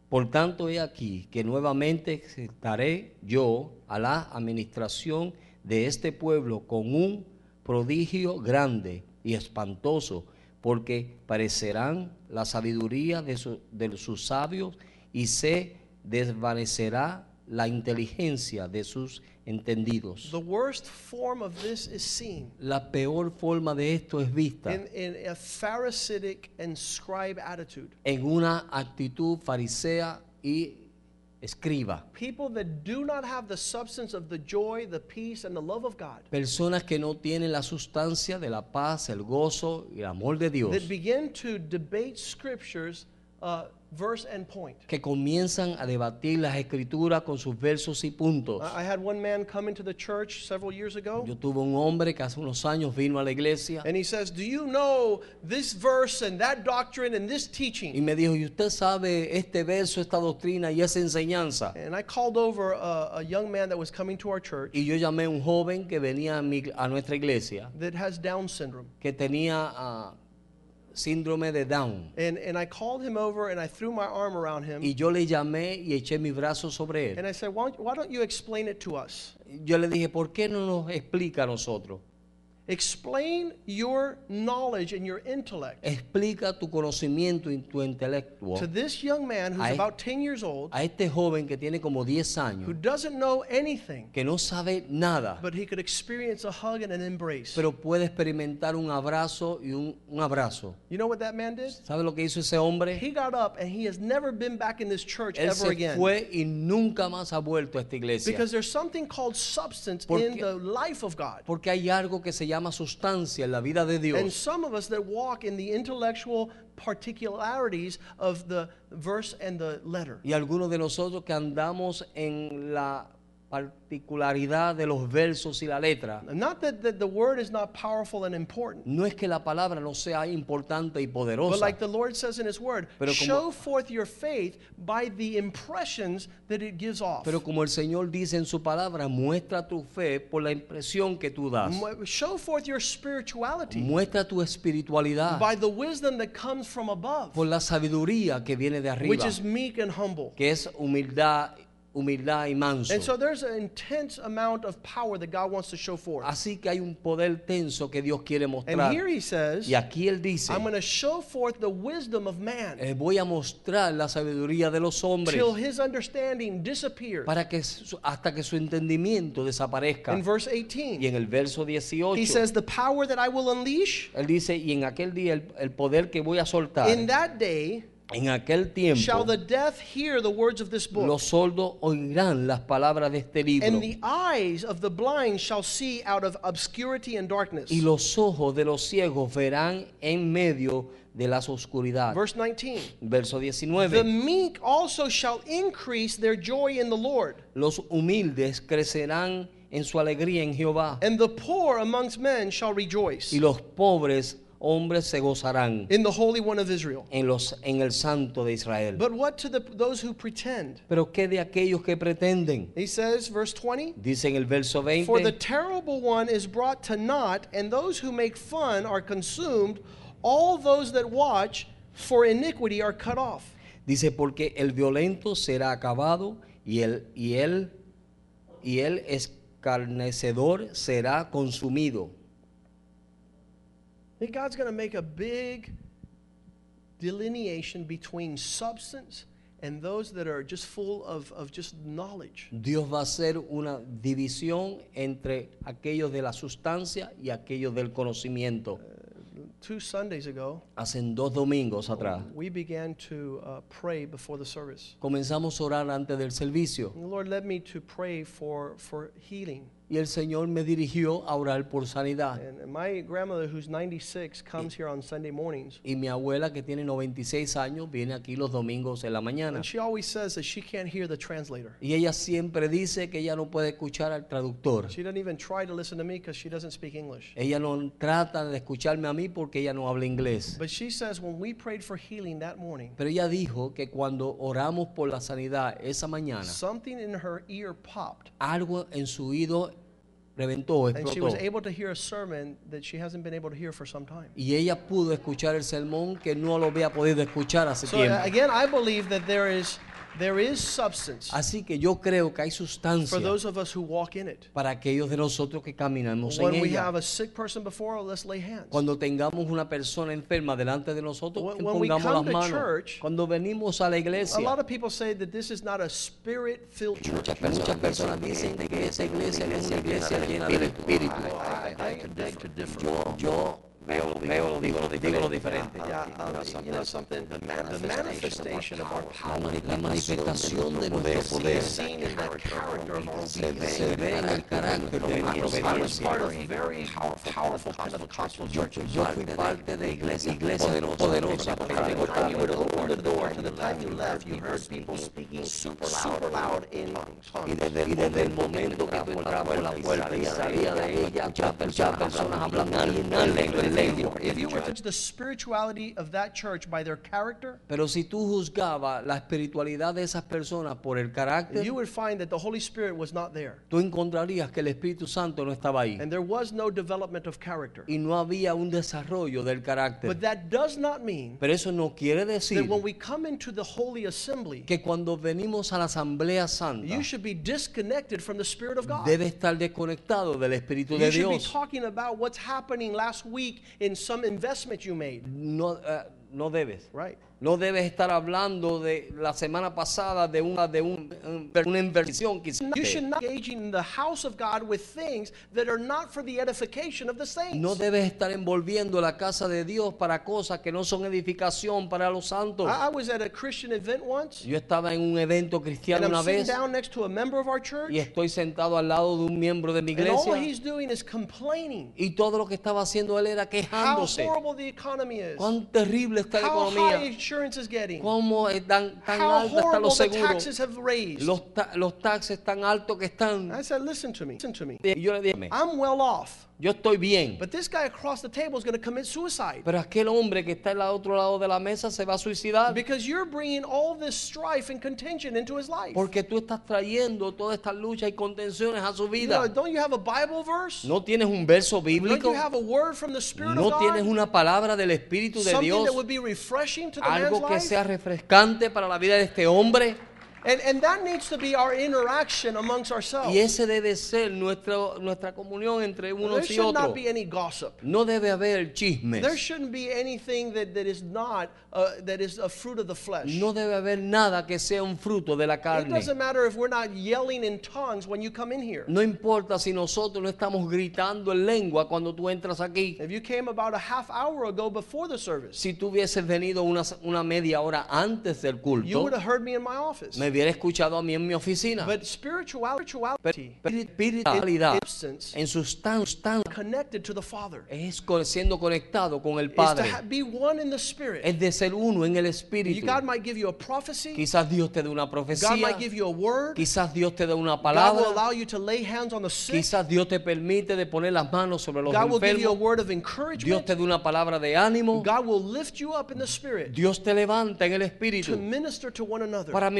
Speaker 2: Por tanto, he aquí que nuevamente estaré yo a la administración de este pueblo con un prodigio grande y espantoso, porque parecerán la sabiduría de, su, de sus sabios y se desvanecerá la inteligencia de sus entendidos.
Speaker 1: The worst form of this is seen
Speaker 2: La peor forma de esto es vista
Speaker 1: in, in a Pharisaic and scribe attitude.
Speaker 2: en una actitud farisea y escriba.
Speaker 1: People that do not have the substance of the joy, the peace, and the love of God.
Speaker 2: Personas que no tienen la sustancia de la paz, el gozo y el amor de Dios.
Speaker 1: That begin to debate scriptures uh, verse and point.
Speaker 2: que comienzan a debatir las escrituras con sus versos y puntos.
Speaker 1: I had one man come into the church several years ago.
Speaker 2: Yo tuve un hombre que hace unos años vino a la iglesia
Speaker 1: And he says, Do you know this verse and that doctrine and this
Speaker 2: y
Speaker 1: teaching?
Speaker 2: me dijo, ¿y usted sabe este verso, esta doctrina y esa enseñanza?
Speaker 1: And I called over a, a young man that was coming to our church
Speaker 2: Y yo llamé a un joven que venía a, mi- a nuestra iglesia
Speaker 1: that has Down syndrome.
Speaker 2: que tenía ah, síndrome de Down.
Speaker 1: And, and I called him over and I threw my arm around him.
Speaker 2: Y yo le llamé y eché mi brazo sobre él. And.
Speaker 1: I said, why don't, why don't you explain it to us?
Speaker 2: Yo le dije, ¿por qué no nos explica a nosotros?
Speaker 1: Explain your knowledge and your intellect
Speaker 2: Explica tu conocimiento y tu intelecto
Speaker 1: to this young man who's
Speaker 2: I-
Speaker 1: about 10 years old
Speaker 2: a este joven que tiene como 10
Speaker 1: who
Speaker 2: años,
Speaker 1: doesn't know anything,
Speaker 2: que no sabe nada,
Speaker 1: but he could experience a hug and an embrace.
Speaker 2: pero puede experimentar un abrazo y un, un abrazo.
Speaker 1: You know what that man did?
Speaker 2: ¿Sabe lo que hizo ese hombre?
Speaker 1: He got up and he has never been back in this church
Speaker 2: Él
Speaker 1: ever
Speaker 2: se
Speaker 1: again.
Speaker 2: fue y nunca más ha vuelto a esta iglesia.
Speaker 1: Because there's something called substance
Speaker 2: Porque-
Speaker 1: in the life of God.
Speaker 2: Porque hay algo que se llama sustancia en la vida de
Speaker 1: And
Speaker 2: Dios.
Speaker 1: some of us that walk in the intellectual particularities of the verse and the letter.
Speaker 2: Y algunos de nosotros que andamos en la particularidad de los versos y la letra.
Speaker 1: Not that, that the word is not powerful and important,
Speaker 2: No es que la palabra no sea importante y
Speaker 1: but
Speaker 2: poderosa,
Speaker 1: like the Lord says in His Word,
Speaker 2: Pero como-
Speaker 1: show forth your faith by the impressions that it gives off.
Speaker 2: pero como el Señor dice en su palabra, muestra tu fe por la impresión que tú das.
Speaker 1: Mu- Show forth your spirituality
Speaker 2: Muestra tu espiritualidad
Speaker 1: by the wisdom that comes from above,
Speaker 2: por la sabiduría que viene de
Speaker 1: which
Speaker 2: arriba,
Speaker 1: is meek and humble.
Speaker 2: que es humildad, humildad y manso.
Speaker 1: And so there's an intense amount of power that God wants to show forth.
Speaker 2: Así que hay un poder tenso que Dios quiere
Speaker 1: And
Speaker 2: mostrar.
Speaker 1: here He says,
Speaker 2: Y aquí él dice,
Speaker 1: I'm going to show forth the wisdom of man
Speaker 2: eh, voy a mostrar la sabiduría de los hombres
Speaker 1: till his understanding disappears.
Speaker 2: para que su- hasta que su entendimiento desaparezca.
Speaker 1: In verse
Speaker 2: Y
Speaker 1: 18,
Speaker 2: en el verso
Speaker 1: he
Speaker 2: 18,
Speaker 1: says, The power that I will unleash
Speaker 2: él dice, y en aquel día el, el poder que voy a soltar,
Speaker 1: in that day
Speaker 2: en aquel tiempo,
Speaker 1: shall the deaf hear the words of this book,
Speaker 2: los sordos oirán las palabras de este libro.
Speaker 1: and the eyes of the blind shall see out of obscurity and darkness.
Speaker 2: Y los ojos de los ciegos verán en medio de las oscuridades.
Speaker 1: Verse 19.
Speaker 2: Verso
Speaker 1: The
Speaker 2: 19.
Speaker 1: meek also shall increase their joy in the Lord,
Speaker 2: Los humildes crecerán en su alegría en Jehová.
Speaker 1: and the poor amongst men shall rejoice
Speaker 2: Y los pobres hombres se gozarán
Speaker 1: in the Holy One of Israel.
Speaker 2: en, los, en el Santo de Israel.
Speaker 1: But what to the, those who pretend?
Speaker 2: Pero ¿qué de aquellos que pretenden?
Speaker 1: He says, verse 20,
Speaker 2: Dice en el verso 20.
Speaker 1: For the terrible one is brought to naught, and those who make fun are consumed. All those that watch for iniquity are cut off.
Speaker 2: Dice, porque el violento será acabado y el, y él, y el escarnecedor será consumido.
Speaker 1: I think God's going to make a big delineation between substance and those that are just full of, of just knowledge.
Speaker 2: Dios va a hacer una división entre aquellos de la sustancia y aquellos del conocimiento.
Speaker 1: Two Sundays ago,
Speaker 2: Hacen dos domingos atrás
Speaker 1: we began to uh, pray before the service.
Speaker 2: comenzamos a orar antes del servicio
Speaker 1: And the Lord led me to pray for, for healing.
Speaker 2: Y el Señor me dirigió a orar por sanidad.
Speaker 1: And my grandmother, who's 96, comes here on Sunday mornings.
Speaker 2: Y mi abuela que tiene 96 años viene aquí los domingos en la mañana.
Speaker 1: And she always says that she can't hear the translator.
Speaker 2: Y ella siempre dice que ella no puede escuchar al traductor.
Speaker 1: She doesn't even try to listen to me because she doesn't speak English.
Speaker 2: Ella no trata de escucharme a mí porque ella no habla inglés.
Speaker 1: But she says when we prayed for healing that morning,
Speaker 2: Pero ella dijo que cuando oramos por la sanidad esa mañana,
Speaker 1: something in her ear popped.
Speaker 2: algo en su oído reventó,
Speaker 1: And she was
Speaker 2: explotó.
Speaker 1: able to hear a sermon that she hasn't been able to hear for some time.
Speaker 2: Y ella pudo escuchar el sermón que no lo había podido escuchar hace
Speaker 1: So uh,
Speaker 2: tiempo.
Speaker 1: again, I believe that there is there is substance
Speaker 2: Así que yo creo que hay
Speaker 1: for
Speaker 2: sustancia
Speaker 1: those of us who walk in it.
Speaker 2: para aquellos de nosotros que caminamos en
Speaker 1: When we
Speaker 2: ella.
Speaker 1: have a sick person before, let's lay hands.
Speaker 2: Cuando tengamos una persona enferma delante de nosotros,
Speaker 1: When-
Speaker 2: que
Speaker 1: when we
Speaker 2: pongamos
Speaker 1: come
Speaker 2: las
Speaker 1: to
Speaker 2: manos.
Speaker 1: church,
Speaker 2: Cuando venimos a la
Speaker 1: A
Speaker 2: iglesia,
Speaker 1: lot of people say that this is not a spirit-filled church.
Speaker 2: muchas personas dicen que esa iglesia es una iglesia llena del Espíritu. Yo, yo veo, veo, digo, lo- digo lo diferente. La, mani- la manifestación de nuestro poder.
Speaker 1: seen in the character of our
Speaker 2: se ve, se ve en el carácter de
Speaker 1: churches.
Speaker 2: Yo fui parte de iglesia, iglesia poderosa. Y desde, el momento que por la puerta y salía de ella, personas, en en lengua,
Speaker 1: If you were to judge the spirituality of that church by their character,
Speaker 2: Pero si tú juzgabas la espiritualidad de esas personas por el carácter,
Speaker 1: you would find that the Holy Spirit was not there.
Speaker 2: tú encontrarías que el Espíritu Santo no estaba ahí.
Speaker 1: And there was no development of character.
Speaker 2: Y no había un desarrollo del carácter.
Speaker 1: But that does not mean
Speaker 2: Pero eso no quiere decir
Speaker 1: that when we come into the holy assembly,
Speaker 2: que cuando venimos a la Asamblea Santa
Speaker 1: you should be disconnected from the Spirit of God.
Speaker 2: debe estar desconectado del Espíritu de You
Speaker 1: should be
Speaker 2: Dios.
Speaker 1: talking about what's happening last week in some investment you made.
Speaker 2: No, eh, no debes.
Speaker 1: Right.
Speaker 2: No debes estar hablando de la semana pasada de una de un- un- una inversión que
Speaker 1: You should not engage in the house of God with things that are not for the edification of the saints.
Speaker 2: No debes estar envolviendo la casa de Dios para cosas que no son edificación para los santos.
Speaker 1: I, I was at a Christian event once,
Speaker 2: Yo estaba en un evento
Speaker 1: and
Speaker 2: cristiano
Speaker 1: I'm
Speaker 2: una
Speaker 1: sitting
Speaker 2: vez
Speaker 1: down next to a member of our church,
Speaker 2: y estoy sentado al lado de un miembro de mi
Speaker 1: and all
Speaker 2: iglesia
Speaker 1: he's doing is complaining
Speaker 2: y todo lo que estaba haciendo él era
Speaker 1: how
Speaker 2: quejándose.
Speaker 1: horrible the economy is,
Speaker 2: Cuán terrible está la
Speaker 1: how
Speaker 2: economía.
Speaker 1: Insurance is getting.
Speaker 2: ¿Cómo están tan
Speaker 1: How
Speaker 2: están los
Speaker 1: the
Speaker 2: seguros?
Speaker 1: taxes have raised.
Speaker 2: Los, ta- los taxes tan altos que están.
Speaker 1: I said, listen to me. Listen to me.
Speaker 2: Y yo le dije,
Speaker 1: I'm well off,
Speaker 2: yo estoy bien.
Speaker 1: but this guy across the table is going to commit suicide
Speaker 2: Pero aquel hombre que está al otro lado de la mesa se va a suicidar.
Speaker 1: because you're bringing all this strife and contention into his life.
Speaker 2: Porque tú estás trayendo todas estas luchas y contenciones a su
Speaker 1: You
Speaker 2: vida.
Speaker 1: know, don't you have a Bible verse?
Speaker 2: No tienes un verso
Speaker 1: Don't
Speaker 2: bíblico.
Speaker 1: you have a word from the Spirit
Speaker 2: No
Speaker 1: of
Speaker 2: tienes
Speaker 1: God?
Speaker 2: una palabra del Espíritu de
Speaker 1: Something
Speaker 2: Dios.
Speaker 1: that would be refreshing to the man's
Speaker 2: Algo que
Speaker 1: life?
Speaker 2: sea refrescante para la vida de este hombre.
Speaker 1: And, and that needs to be our interaction amongst ourselves.
Speaker 2: Y ese debe ser nuestro, nuestra comunión entre
Speaker 1: there
Speaker 2: unos y
Speaker 1: should
Speaker 2: otros.
Speaker 1: not be any gossip.
Speaker 2: No debe haber chismes.
Speaker 1: There shouldn't be anything that, that is not, uh, that is a fruit of the flesh.
Speaker 2: No debe haber nada que sea un fruto de la
Speaker 1: It
Speaker 2: carne.
Speaker 1: doesn't matter if we're not yelling in tongues when you come in here.
Speaker 2: No importa si nosotros no estamos gritando en lengua cuando tú entras aquí.
Speaker 1: If you came about a half hour ago before the service,
Speaker 2: Si tú hubieses venido una, una media hora antes del
Speaker 1: you
Speaker 2: culto,
Speaker 1: would have heard me in my office.
Speaker 2: me hubiera escuchado a mí en mi oficina.
Speaker 1: But spirituality,
Speaker 2: espiritualidad en sustancia
Speaker 1: connected to the Father,
Speaker 2: es siendo conectado con el
Speaker 1: is to
Speaker 2: Padre.
Speaker 1: be one in the Spirit.
Speaker 2: Es de ser uno en el Espíritu.
Speaker 1: God might give you a prophecy.
Speaker 2: Quizás Dios te dé una
Speaker 1: God
Speaker 2: profecía.
Speaker 1: might give you a word.
Speaker 2: Quizás Dios te dé una
Speaker 1: God will
Speaker 2: palabra.
Speaker 1: allow you to lay hands on the sick.
Speaker 2: Quizás Dios te permite de poner las manos sobre los
Speaker 1: God will give you a word of
Speaker 2: Dios
Speaker 1: encouragement.
Speaker 2: te da una palabra de ánimo.
Speaker 1: God will lift you up in the Spirit
Speaker 2: Dios te levanta en el
Speaker 1: to
Speaker 2: Espíritu
Speaker 1: minister to one another.
Speaker 2: para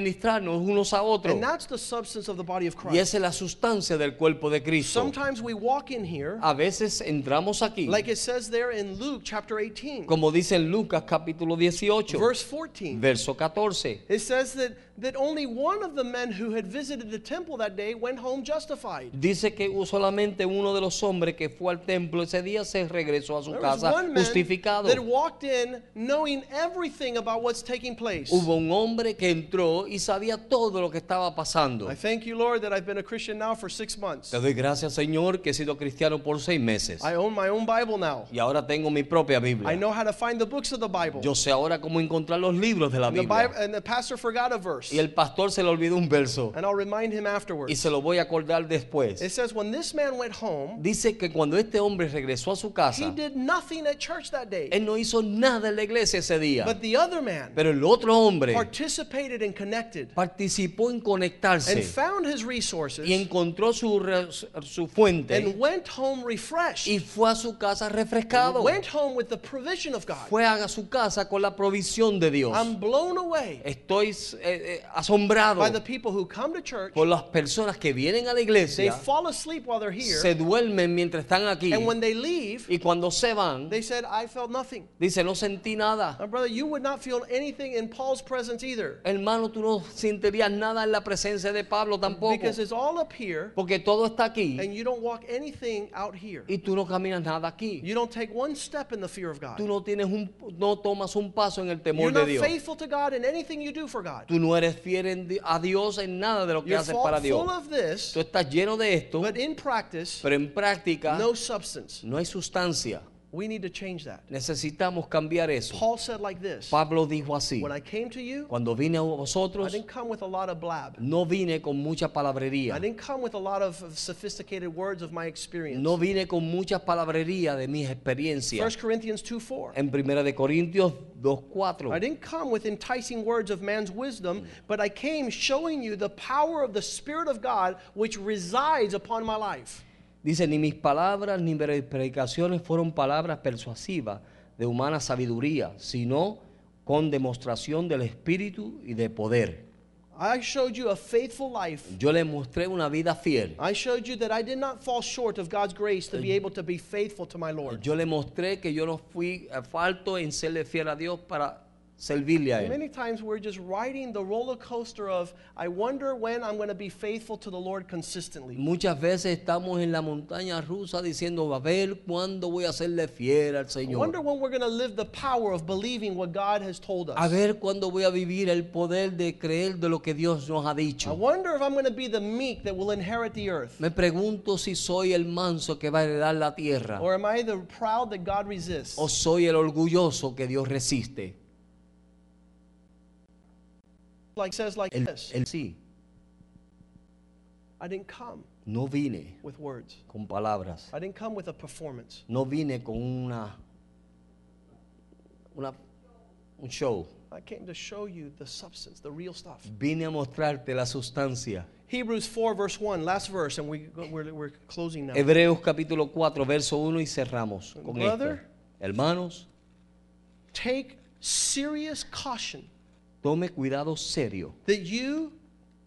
Speaker 2: unos a otros.
Speaker 1: And that's the substance of the body of
Speaker 2: Y
Speaker 1: Christ.
Speaker 2: esa es la sustancia del cuerpo de Cristo.
Speaker 1: Sometimes we walk in here,
Speaker 2: A veces entramos aquí,
Speaker 1: like it says there in Luke chapter 18,
Speaker 2: como dice en Lucas capítulo 18,
Speaker 1: verse 14.
Speaker 2: verso 14.
Speaker 1: It says that, that only one of the men who had visited the temple that day went home justified.
Speaker 2: Dice que solamente uno de los hombres que fue al templo ese día se regresó a su
Speaker 1: There was
Speaker 2: casa justificado.
Speaker 1: that walked in knowing everything about what's taking place.
Speaker 2: Hubo un hombre que entró y sabía todo lo que estaba pasando.
Speaker 1: I thank you, Lord, that I've been a Christian now for six months.
Speaker 2: Te doy gracias, Señor, que he sido cristiano por seis meses.
Speaker 1: I own my own Bible now.
Speaker 2: Y ahora tengo mi propia
Speaker 1: I
Speaker 2: Biblia.
Speaker 1: know how to find the books of the Bible.
Speaker 2: Yo sé ahora cómo encontrar los libros de la
Speaker 1: And the, Bible,
Speaker 2: Biblia.
Speaker 1: and the pastor forgot a verse.
Speaker 2: Y el pastor se le olvidó un verso.
Speaker 1: And I'll remind him
Speaker 2: Y
Speaker 1: afterwards.
Speaker 2: se lo voy a acordar
Speaker 1: It
Speaker 2: después.
Speaker 1: says, when this man went home,
Speaker 2: Dice que cuando este hombre regresó a su
Speaker 1: he
Speaker 2: casa,
Speaker 1: did nothing at church that day.
Speaker 2: él no hizo nada en la iglesia ese día.
Speaker 1: But the other man
Speaker 2: Pero el otro hombre
Speaker 1: participated and connected
Speaker 2: participó en
Speaker 1: and
Speaker 2: conectarse
Speaker 1: found his resources
Speaker 2: y encontró su, re- su fuente
Speaker 1: and went home refreshed.
Speaker 2: y fue a su casa refrescado.
Speaker 1: Went home with the provision of God.
Speaker 2: Fue a su casa con la provisión de Dios.
Speaker 1: I'm blown away
Speaker 2: Estoy eh, eh, asombrado
Speaker 1: by the people who come to church.
Speaker 2: por las personas que vienen a la
Speaker 1: They
Speaker 2: iglesia,
Speaker 1: fall asleep while they're here.
Speaker 2: se duermen mientras están aquí
Speaker 1: And when they leave,
Speaker 2: y cuando se van,
Speaker 1: they said, I felt nothing.
Speaker 2: dice, no sentí nada.
Speaker 1: My brother, you would not feel anything in Paul's presence either.
Speaker 2: Hermano, tú no sentirías nada en la presencia de Pablo tampoco.
Speaker 1: Because it's all up here
Speaker 2: Porque todo está aquí
Speaker 1: and you don't walk anything out here.
Speaker 2: y tú no caminas nada aquí.
Speaker 1: You don't take one step in the fear of God.
Speaker 2: Tú no tienes un, no tomas un paso en el
Speaker 1: You're
Speaker 2: temor de
Speaker 1: not
Speaker 2: Dios.
Speaker 1: faithful to God in anything you do for God.
Speaker 2: Tú no eres fiel en a Dios en nada de lo que
Speaker 1: You're
Speaker 2: haces para Dios.
Speaker 1: full of this,
Speaker 2: Tú estás lleno de esto,
Speaker 1: but in practice,
Speaker 2: pero en práctica
Speaker 1: no substance.
Speaker 2: no hay sustancia.
Speaker 1: We need to change that.
Speaker 2: Necesitamos cambiar eso.
Speaker 1: Paul said like this
Speaker 2: Pablo dijo así,
Speaker 1: When I came to you,
Speaker 2: cuando vine a
Speaker 1: I
Speaker 2: vosotros, I
Speaker 1: didn't come with a lot of blab.
Speaker 2: no vine con mucha palabrería.
Speaker 1: I didn't come with a lot of of sophisticated words of my experience.
Speaker 2: No vine con mucha palabrería de mis
Speaker 1: 1
Speaker 2: experiencias.
Speaker 1: Corinthians 2 4.
Speaker 2: En Primera de Corintios 2.4
Speaker 1: I didn't come with enticing words of man's wisdom, but I came showing you the power of the Spirit of God which resides upon my life.
Speaker 2: Dice, ni mis palabras ni mis predicaciones fueron palabras persuasivas de humana sabiduría, sino con demostración del Espíritu y de poder.
Speaker 1: I showed you a faithful life.
Speaker 2: Yo le mostré una vida fiel.
Speaker 1: I showed you that I did not fall short of God's grace to be able to be faithful to my Lord.
Speaker 2: Yo le mostré que yo no fui eh, falto en serle fiel a Dios para servirle a Él.
Speaker 1: Many times we're just riding the roller coaster of, I wonder when I'm going to be faithful to the Lord consistently.
Speaker 2: Muchas veces estamos en la montaña rusa diciendo, a ver cuándo voy a serle fiel al
Speaker 1: I wonder
Speaker 2: Señor.
Speaker 1: when we're going to live the power of believing what God has told
Speaker 2: A
Speaker 1: us.
Speaker 2: ver cuándo voy a vivir el poder de creer de lo que Dios nos ha
Speaker 1: I
Speaker 2: dicho.
Speaker 1: wonder if I'm going to be the meek that will inherit the earth.
Speaker 2: Me pregunto si soy el manso que va a heredar la tierra
Speaker 1: Or am I the proud that God resists?
Speaker 2: o soy el orgulloso que Dios resiste.
Speaker 1: Like says like
Speaker 2: El,
Speaker 1: this.
Speaker 2: el sí,
Speaker 1: I didn't come
Speaker 2: no vine
Speaker 1: with words.
Speaker 2: con palabras,
Speaker 1: I didn't come with a performance.
Speaker 2: no vine con una, una un show.
Speaker 1: I came to show you the substance, the real stuff.
Speaker 2: Vine a mostrarte la sustancia.
Speaker 1: Hebrews 4, verse 1, last verse, and we, we're, we're closing now.
Speaker 2: Hebreos capítulo 4, verso 1 y cerramos con
Speaker 1: Brother.
Speaker 2: esto. Hermanos,
Speaker 1: Take serious caution
Speaker 2: tome cuidado serio
Speaker 1: that you,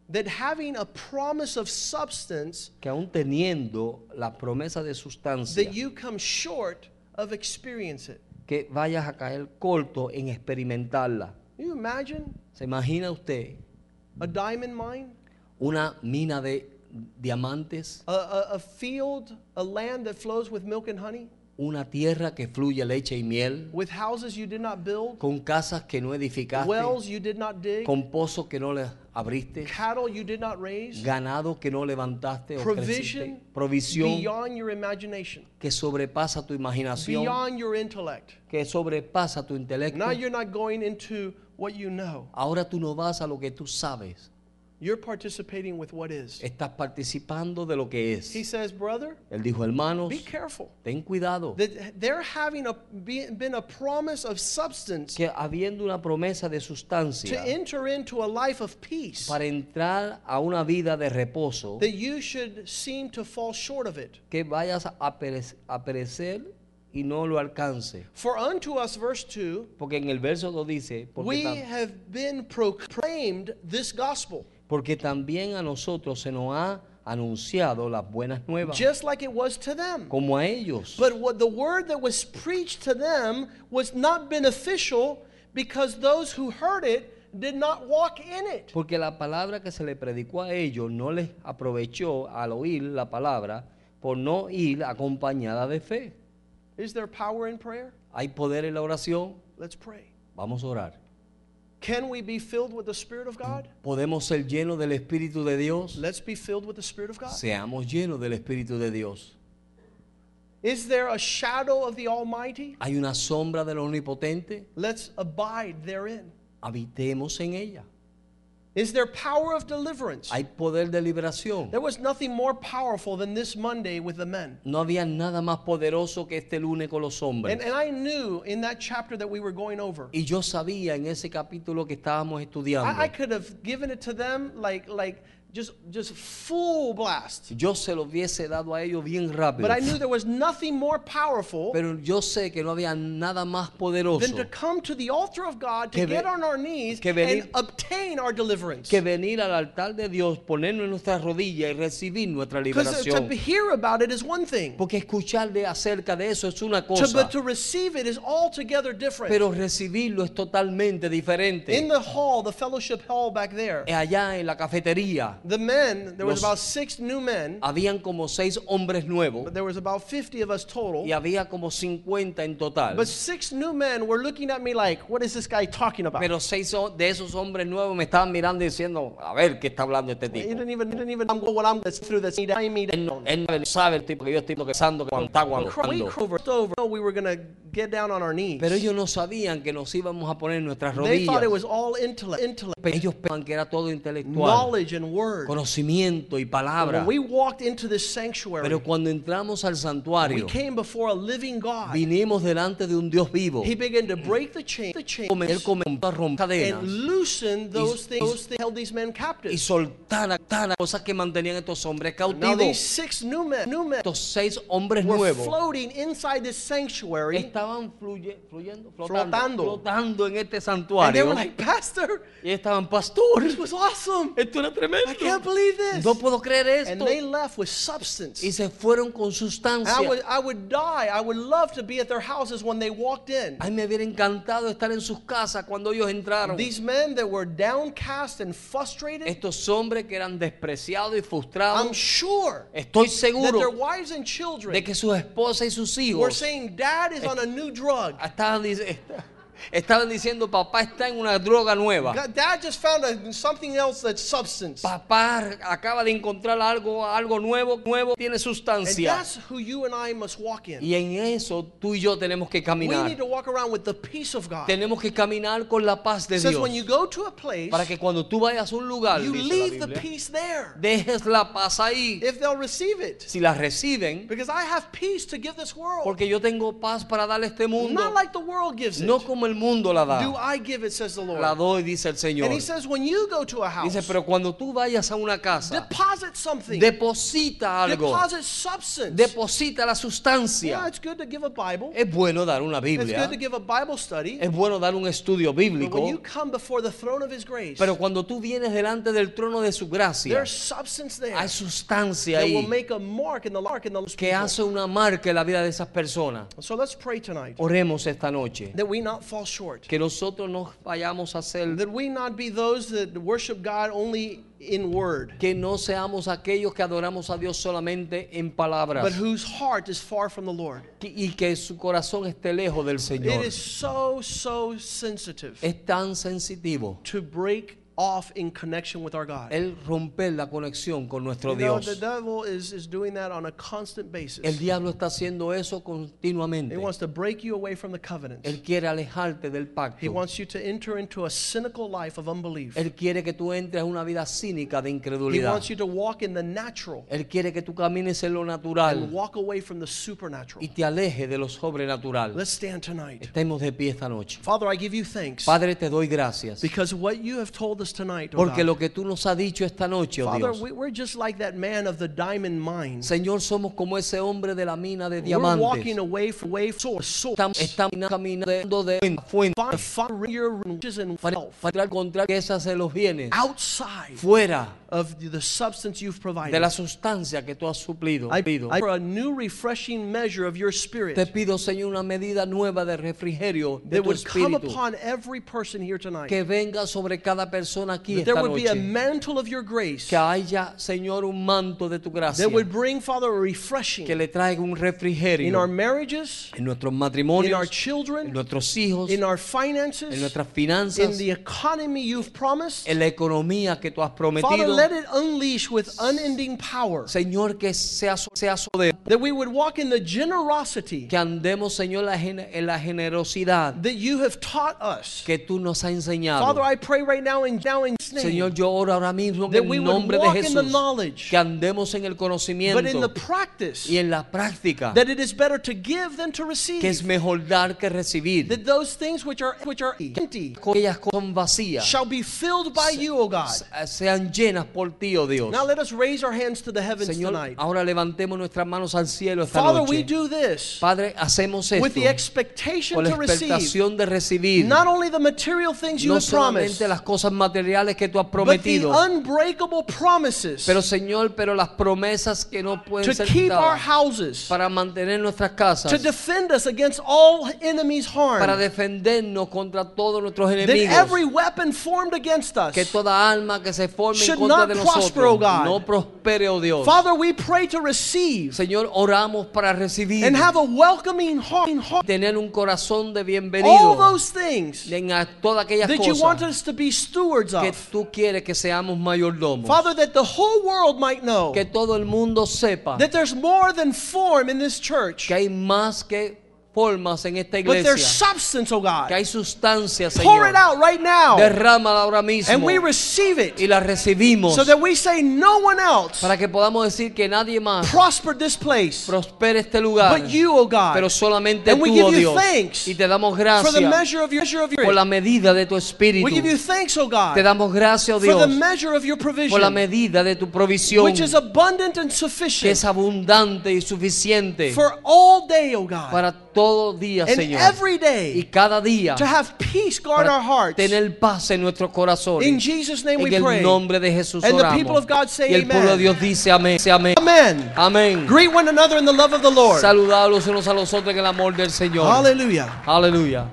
Speaker 1: that having a promise of substance,
Speaker 2: que aún teniendo la promesa de sustancia,
Speaker 1: that you come short of experience it.
Speaker 2: que vayas a caer corto en experimentarla.
Speaker 1: Can you imagine
Speaker 2: ¿Se imagina usted
Speaker 1: a diamond mine?
Speaker 2: una mina de diamantes,
Speaker 1: A, a, a field, a land that flows with milk and honey?
Speaker 2: Una tierra que fluye leche y miel,
Speaker 1: With houses you did not build?
Speaker 2: con casas que no edificaste,
Speaker 1: Wells you did not dig?
Speaker 2: con pozos que no le abriste,
Speaker 1: Cattle you did not raise?
Speaker 2: ganado que no levantaste o creciste, provisión
Speaker 1: beyond your imagination,
Speaker 2: que sobrepasa tu imaginación,
Speaker 1: beyond your intellect.
Speaker 2: que sobrepasa tu intelecto.
Speaker 1: Now you're not going into what you know.
Speaker 2: Ahora tú no vas a lo que tú sabes,
Speaker 1: You're participating with what is.
Speaker 2: estás participando de lo que es.
Speaker 1: He says, brother,
Speaker 2: Él dijo, hermanos,
Speaker 1: be careful.
Speaker 2: ten cuidado,
Speaker 1: That there having a, be- been a promise of substance
Speaker 2: que habiendo una promesa de sustancia to
Speaker 1: enter into a life of peace,
Speaker 2: para entrar a una vida de reposo,
Speaker 1: that you should seem to fall short of it.
Speaker 2: que vayas a perec- a perecer y no lo alcance.
Speaker 1: For unto us, verse 2,
Speaker 2: Porque en el verso 2 dice, porque,
Speaker 1: we have been proclaimed this gospel,
Speaker 2: porque también a nosotros se nos ha anunciado las buenas nuevas,
Speaker 1: just like it was to them.
Speaker 2: como a ellos.
Speaker 1: But what the word that was preached to them was not beneficial because those who heard it did not walk in it.
Speaker 2: Porque la palabra que se le predicó a ellos no les aprovechó al oír la palabra por no ir acompañada de fe.
Speaker 1: Is there power in prayer?
Speaker 2: ¿Hay poder en la oración?
Speaker 1: Let's pray.
Speaker 2: Vamos a orar.
Speaker 1: Can we be filled with the Spirit of God?
Speaker 2: ¿Podemos ser llenos del Espíritu de Dios?
Speaker 1: Let's be filled with the Spirit of God.
Speaker 2: Seamos llenos del Espíritu de Dios.
Speaker 1: Is there a shadow of the Almighty?
Speaker 2: ¿Hay una sombra del Omnipotente?
Speaker 1: Let's abide therein.
Speaker 2: Habitemos en ella.
Speaker 1: Is there power of deliverance?
Speaker 2: ¿Hay poder de liberación?
Speaker 1: There was nothing more powerful than this Monday with the men.
Speaker 2: No había nada más poderoso que este lunes con los hombres.
Speaker 1: And, and I knew in that chapter that we were going over,
Speaker 2: Y yo sabía en ese capítulo que estábamos estudiando.
Speaker 1: I, I could have given it to them like, like just, just full blast.
Speaker 2: Yo se lo hubiese dado a ellos bien rápido.
Speaker 1: But I knew there was nothing more powerful
Speaker 2: Pero yo sé que no había nada más poderoso
Speaker 1: than to come to the altar of God, to get on our knees
Speaker 2: que venir-
Speaker 1: and obtain our deliverance.
Speaker 2: que venir al altar de Dios, ponernos en nuestras rodillas y recibir nuestra
Speaker 1: Because
Speaker 2: liberación.
Speaker 1: to hear about it is one thing,
Speaker 2: Porque escuchar de acerca de eso es una
Speaker 1: to,
Speaker 2: cosa,
Speaker 1: but to receive it is altogether different.
Speaker 2: pero recibirlo es totalmente diferente.
Speaker 1: In the hall, the fellowship hall back there,
Speaker 2: Allá en la cafetería
Speaker 1: the men, there was about six new men,
Speaker 2: habían como seis hombres nuevos
Speaker 1: but there was about 50 of us total.
Speaker 2: y había como 50 en total.
Speaker 1: But six new men were looking at me like, what is this guy talking about?
Speaker 2: Pero seis de esos hombres nuevos me estaban mirando y diciendo, a ver qué está hablando este tipo. Él no, sabe el tipo que yo estoy pensando que está
Speaker 1: We
Speaker 2: aguantando.
Speaker 1: crossed over. We were to get down on our knees.
Speaker 2: Pero ellos no sabían que nos íbamos a poner en nuestras
Speaker 1: They thought it
Speaker 2: rodillas.
Speaker 1: was all intellect, intellect,
Speaker 2: Pero ellos pensaban que era todo intelectual,
Speaker 1: knowledge, and word.
Speaker 2: Conocimiento y palabra.
Speaker 1: When we walked into this sanctuary,
Speaker 2: Pero cuando entramos al
Speaker 1: we
Speaker 2: santuario,
Speaker 1: came before a living God.
Speaker 2: vinimos delante de un Dios vivo.
Speaker 1: He began to break the chain, the chains,
Speaker 2: Él comenzó a romper cadenas
Speaker 1: and loosen those
Speaker 2: y-
Speaker 1: things, things held these men
Speaker 2: y
Speaker 1: captive.
Speaker 2: soltar tan- cosas que mantenían estos hombres
Speaker 1: Now these
Speaker 2: cautivos.
Speaker 1: six new men, new men,
Speaker 2: Estos seis hombres
Speaker 1: were
Speaker 2: nuevos
Speaker 1: floating inside this sanctuary,
Speaker 2: estaban fluye- fluyendo,
Speaker 1: Flotando.
Speaker 2: flotando, flotando en este
Speaker 1: and they
Speaker 2: santuario.
Speaker 1: were like, "Pastor,
Speaker 2: Y estaban, pastor,
Speaker 1: this was awesome!
Speaker 2: esto era tremendo.
Speaker 1: I can't believe this."
Speaker 2: No puedo creer
Speaker 1: And they left with substance.
Speaker 2: Y se fueron con
Speaker 1: And I would, I would die. I would love to be at their houses when they walked in.
Speaker 2: Ay, me hubiera encantado estar en sus casas cuando ellos entraron.
Speaker 1: These men that were downcast and frustrated,
Speaker 2: Estos hombres que eran despreciados y
Speaker 1: I'm sure
Speaker 2: Estoy seguro.
Speaker 1: that their wives and children
Speaker 2: de que sus esposas y sus hijos.
Speaker 1: were saying, Dad is on a new drug.
Speaker 2: estaban, dic- estaban diciendo, papá está en una droga nueva.
Speaker 1: God- Dad just found a, something else that's substance.
Speaker 2: Papá acaba de encontrar algo, algo nuevo, nuevo, tiene
Speaker 1: And
Speaker 2: sustancia.
Speaker 1: that's who you and I must walk in.
Speaker 2: Y en eso tú y yo tenemos que
Speaker 1: We
Speaker 2: caminar.
Speaker 1: need to walk around with the peace of God.
Speaker 2: Tenemos que caminar con la paz de
Speaker 1: It says
Speaker 2: Dios.
Speaker 1: when you go to a place,
Speaker 2: Para que cuando tú vayas a un lugar,
Speaker 1: you
Speaker 2: dice la
Speaker 1: leave the
Speaker 2: Biblia,
Speaker 1: peace there
Speaker 2: dejes la paz ahí.
Speaker 1: if they'll receive it.
Speaker 2: Si la reciben,
Speaker 1: Because I have peace to give this world.
Speaker 2: porque yo tengo paz para darle a este mundo.
Speaker 1: Not like the world gives it.
Speaker 2: No como el mundo la
Speaker 1: do
Speaker 2: da.
Speaker 1: I give it, says the Lord.
Speaker 2: La doy, dice el
Speaker 1: And
Speaker 2: Señor.
Speaker 1: he says, when you go to a house,
Speaker 2: Dice, pero cuando tú vayas a una casa,
Speaker 1: deposit something.
Speaker 2: deposita algo.
Speaker 1: Deposit substance.
Speaker 2: Deposita la sustancia.
Speaker 1: yeah, it's good to give a Bible.
Speaker 2: Es bueno dar una
Speaker 1: It's
Speaker 2: Biblia.
Speaker 1: good to give a Bible study.
Speaker 2: Es bueno dar un estudio
Speaker 1: But when
Speaker 2: bíblico.
Speaker 1: you come before the throne of His grace,
Speaker 2: Pero cuando tú vienes delante del trono de su gracia,
Speaker 1: there's substance there
Speaker 2: hay sustancia
Speaker 1: that will
Speaker 2: ahí
Speaker 1: make a mark in the mark in those
Speaker 2: que
Speaker 1: people.
Speaker 2: hace una marca en la vida de esas personas.
Speaker 1: So let's pray tonight
Speaker 2: Oremos esta noche.
Speaker 1: that we not fall short.
Speaker 2: Que nosotros no vayamos a ser,
Speaker 1: That we not be those that worship God only in word,
Speaker 2: que no seamos aquellos que adoramos a Dios solamente en palabras
Speaker 1: but whose heart is far from the Lord.
Speaker 2: que- y que su corazón esté lejos del
Speaker 1: It
Speaker 2: Señor.
Speaker 1: is so, so sensitive
Speaker 2: Es tan sensitivo
Speaker 1: to break off in connection with our God.
Speaker 2: el romper la conexión con nuestro
Speaker 1: You know, the
Speaker 2: Dios.
Speaker 1: devil is, is doing that on a constant basis.
Speaker 2: El diablo está haciendo eso continuamente.
Speaker 1: He wants to break you away from the covenants.
Speaker 2: Él quiere alejarte del
Speaker 1: He
Speaker 2: pacto.
Speaker 1: wants you to enter into a cynical life of unbelief.
Speaker 2: Él quiere que tú entres en una vida cínica de
Speaker 1: He
Speaker 2: incredulidad.
Speaker 1: wants you to walk in the natural
Speaker 2: Él quiere que tú camines en lo
Speaker 1: and
Speaker 2: natural
Speaker 1: walk away from the supernatural.
Speaker 2: y te alejes de lo sobrenatural.
Speaker 1: Let's stand tonight.
Speaker 2: Estemos de pie esta noche.
Speaker 1: Father, I give you thanks
Speaker 2: Padre, te doy gracias.
Speaker 1: because what you have told us tonight, oh
Speaker 2: Porque
Speaker 1: God,
Speaker 2: lo que tú nos has dicho esta noche, oh
Speaker 1: Father,
Speaker 2: Dios.
Speaker 1: we, we're just like that man of the diamond mine.
Speaker 2: Señor, somos como ese hombre de la mina de
Speaker 1: We're walking
Speaker 2: diamantes.
Speaker 1: away from away source, source,
Speaker 2: Estamos, estamos caminando de fuente
Speaker 1: find, find your riches and
Speaker 2: para,
Speaker 1: wealth.
Speaker 2: para encontrar que esas se los bienes.
Speaker 1: Outside.
Speaker 2: Fuera
Speaker 1: of the substance you've
Speaker 2: de
Speaker 1: provided.
Speaker 2: la sustancia que tú has suplido.
Speaker 1: I,
Speaker 2: Pido.
Speaker 1: I for a new refreshing measure of your spirit
Speaker 2: Te pido, Señor, una medida nueva de refrigerio de
Speaker 1: that
Speaker 2: tu
Speaker 1: would come upon every person here tonight.
Speaker 2: que venga sobre cada persona aquí
Speaker 1: That there
Speaker 2: esta
Speaker 1: would be a mantle of your grace
Speaker 2: Que haya, Señor, un manto de tu gracia
Speaker 1: that would bring, Father, a
Speaker 2: que
Speaker 1: refreshing
Speaker 2: le traiga un
Speaker 1: in our
Speaker 2: refrigerio
Speaker 1: marriages,
Speaker 2: en nuestros
Speaker 1: in
Speaker 2: matrimonios,
Speaker 1: our
Speaker 2: en
Speaker 1: children,
Speaker 2: nuestros hijos,
Speaker 1: in our
Speaker 2: en
Speaker 1: finances,
Speaker 2: nuestras
Speaker 1: in
Speaker 2: finanzas,
Speaker 1: the economy you've promised.
Speaker 2: en la economía que tú has
Speaker 1: Father,
Speaker 2: prometido.
Speaker 1: Let it unleash with unending power.
Speaker 2: Señor, que sea, sea poder,
Speaker 1: That we would walk in the generosity
Speaker 2: que andemos, Señor, la en la generosidad
Speaker 1: that you have taught us.
Speaker 2: que tú nos has enseñado.
Speaker 1: Father, I pray right now in, now in name
Speaker 2: Señor, yo oro ahora mismo
Speaker 1: that
Speaker 2: en
Speaker 1: we
Speaker 2: el
Speaker 1: would
Speaker 2: nombre de
Speaker 1: walk in the
Speaker 2: Jesús
Speaker 1: knowledge,
Speaker 2: que andemos en el conocimiento.
Speaker 1: but in the practice
Speaker 2: y en la práctica
Speaker 1: that it is better to give than to receive.
Speaker 2: que es mejor dar que recibir.
Speaker 1: That those things which are which are empty
Speaker 2: Aquellas cosas vacías
Speaker 1: shall be filled by you, O God.
Speaker 2: sean llenas por ti, oh Dios.
Speaker 1: Now let us raise our hands to the heavens
Speaker 2: Señor,
Speaker 1: tonight.
Speaker 2: ahora levantemos nuestras manos al cielo esta
Speaker 1: Father, we
Speaker 2: noche.
Speaker 1: do this
Speaker 2: Padre, hacemos
Speaker 1: with
Speaker 2: esto
Speaker 1: the expectation
Speaker 2: con la
Speaker 1: to receive
Speaker 2: expectación de recibir
Speaker 1: not only the material things you
Speaker 2: no
Speaker 1: have promised,
Speaker 2: solamente las cosas materiales que tú has
Speaker 1: but the
Speaker 2: prometido,
Speaker 1: unbreakable promises
Speaker 2: pero Señor, pero las promesas que no pueden
Speaker 1: to
Speaker 2: ser
Speaker 1: keep our houses,
Speaker 2: para mantener nuestras casas,
Speaker 1: to defend us against all enemies'
Speaker 2: para
Speaker 1: harm,
Speaker 2: defendernos contra todos nuestros
Speaker 1: that
Speaker 2: enemigos.
Speaker 1: every weapon formed against us.
Speaker 2: que toda alma que se forme en contra
Speaker 1: not
Speaker 2: de nosotros
Speaker 1: God.
Speaker 2: no prospere, oh Dios.
Speaker 1: Father, we pray to receive
Speaker 2: Señor, oramos para recibir
Speaker 1: and have a welcoming heart,
Speaker 2: tener un corazón de
Speaker 1: all
Speaker 2: bienvenido
Speaker 1: those things
Speaker 2: en todas aquellas
Speaker 1: that you want us to be stewards
Speaker 2: que
Speaker 1: of.
Speaker 2: tú quieres que seamos mayordomos.
Speaker 1: Father, that the whole world might know
Speaker 2: que todo el mundo sepa
Speaker 1: that there's more than form in this church,
Speaker 2: que hay más que formas en esta
Speaker 1: but there's
Speaker 2: iglesia,
Speaker 1: substance, oh
Speaker 2: que
Speaker 1: God.
Speaker 2: hay sustancia,
Speaker 1: Pour
Speaker 2: Señor.
Speaker 1: it out right now,
Speaker 2: Derrámala ahora mismo.
Speaker 1: And we receive
Speaker 2: y
Speaker 1: it
Speaker 2: la recibimos.
Speaker 1: So that we say no one else
Speaker 2: para que podamos decir que nadie más
Speaker 1: prospered this place.
Speaker 2: prospere este lugar,
Speaker 1: but you, oh God,
Speaker 2: pero solamente
Speaker 1: And we
Speaker 2: tú,
Speaker 1: give
Speaker 2: oh
Speaker 1: you
Speaker 2: Dios.
Speaker 1: thanks
Speaker 2: Y te damos
Speaker 1: for the
Speaker 2: gracias
Speaker 1: measure of your, measure of your
Speaker 2: por la medida de tu espíritu.
Speaker 1: We give you thanks, oh
Speaker 2: Te damos gracias, oh
Speaker 1: for the
Speaker 2: Dios,
Speaker 1: measure of your
Speaker 2: por la
Speaker 1: provision,
Speaker 2: medida de tu provisión,
Speaker 1: which is abundant and
Speaker 2: que
Speaker 1: sufficient
Speaker 2: es abundante y suficiente
Speaker 1: for all day, oh God,
Speaker 2: para todo día,
Speaker 1: and
Speaker 2: Señor.
Speaker 1: every
Speaker 2: Y
Speaker 1: day
Speaker 2: cada día
Speaker 1: to have peace guard
Speaker 2: para
Speaker 1: our hearts.
Speaker 2: tener paz en nuestros corazones.
Speaker 1: In Jesus' name we
Speaker 2: en el
Speaker 1: pray.
Speaker 2: nombre de Jesús
Speaker 1: And the people of God say
Speaker 2: y el pueblo de
Speaker 1: amen.
Speaker 2: Dios dice amén. Amén.
Speaker 1: Amen. Greet one another in the love of the Lord.
Speaker 2: Saludados unos a los otros en el amor del Señor.
Speaker 1: Hallelujah.
Speaker 2: Aleluya.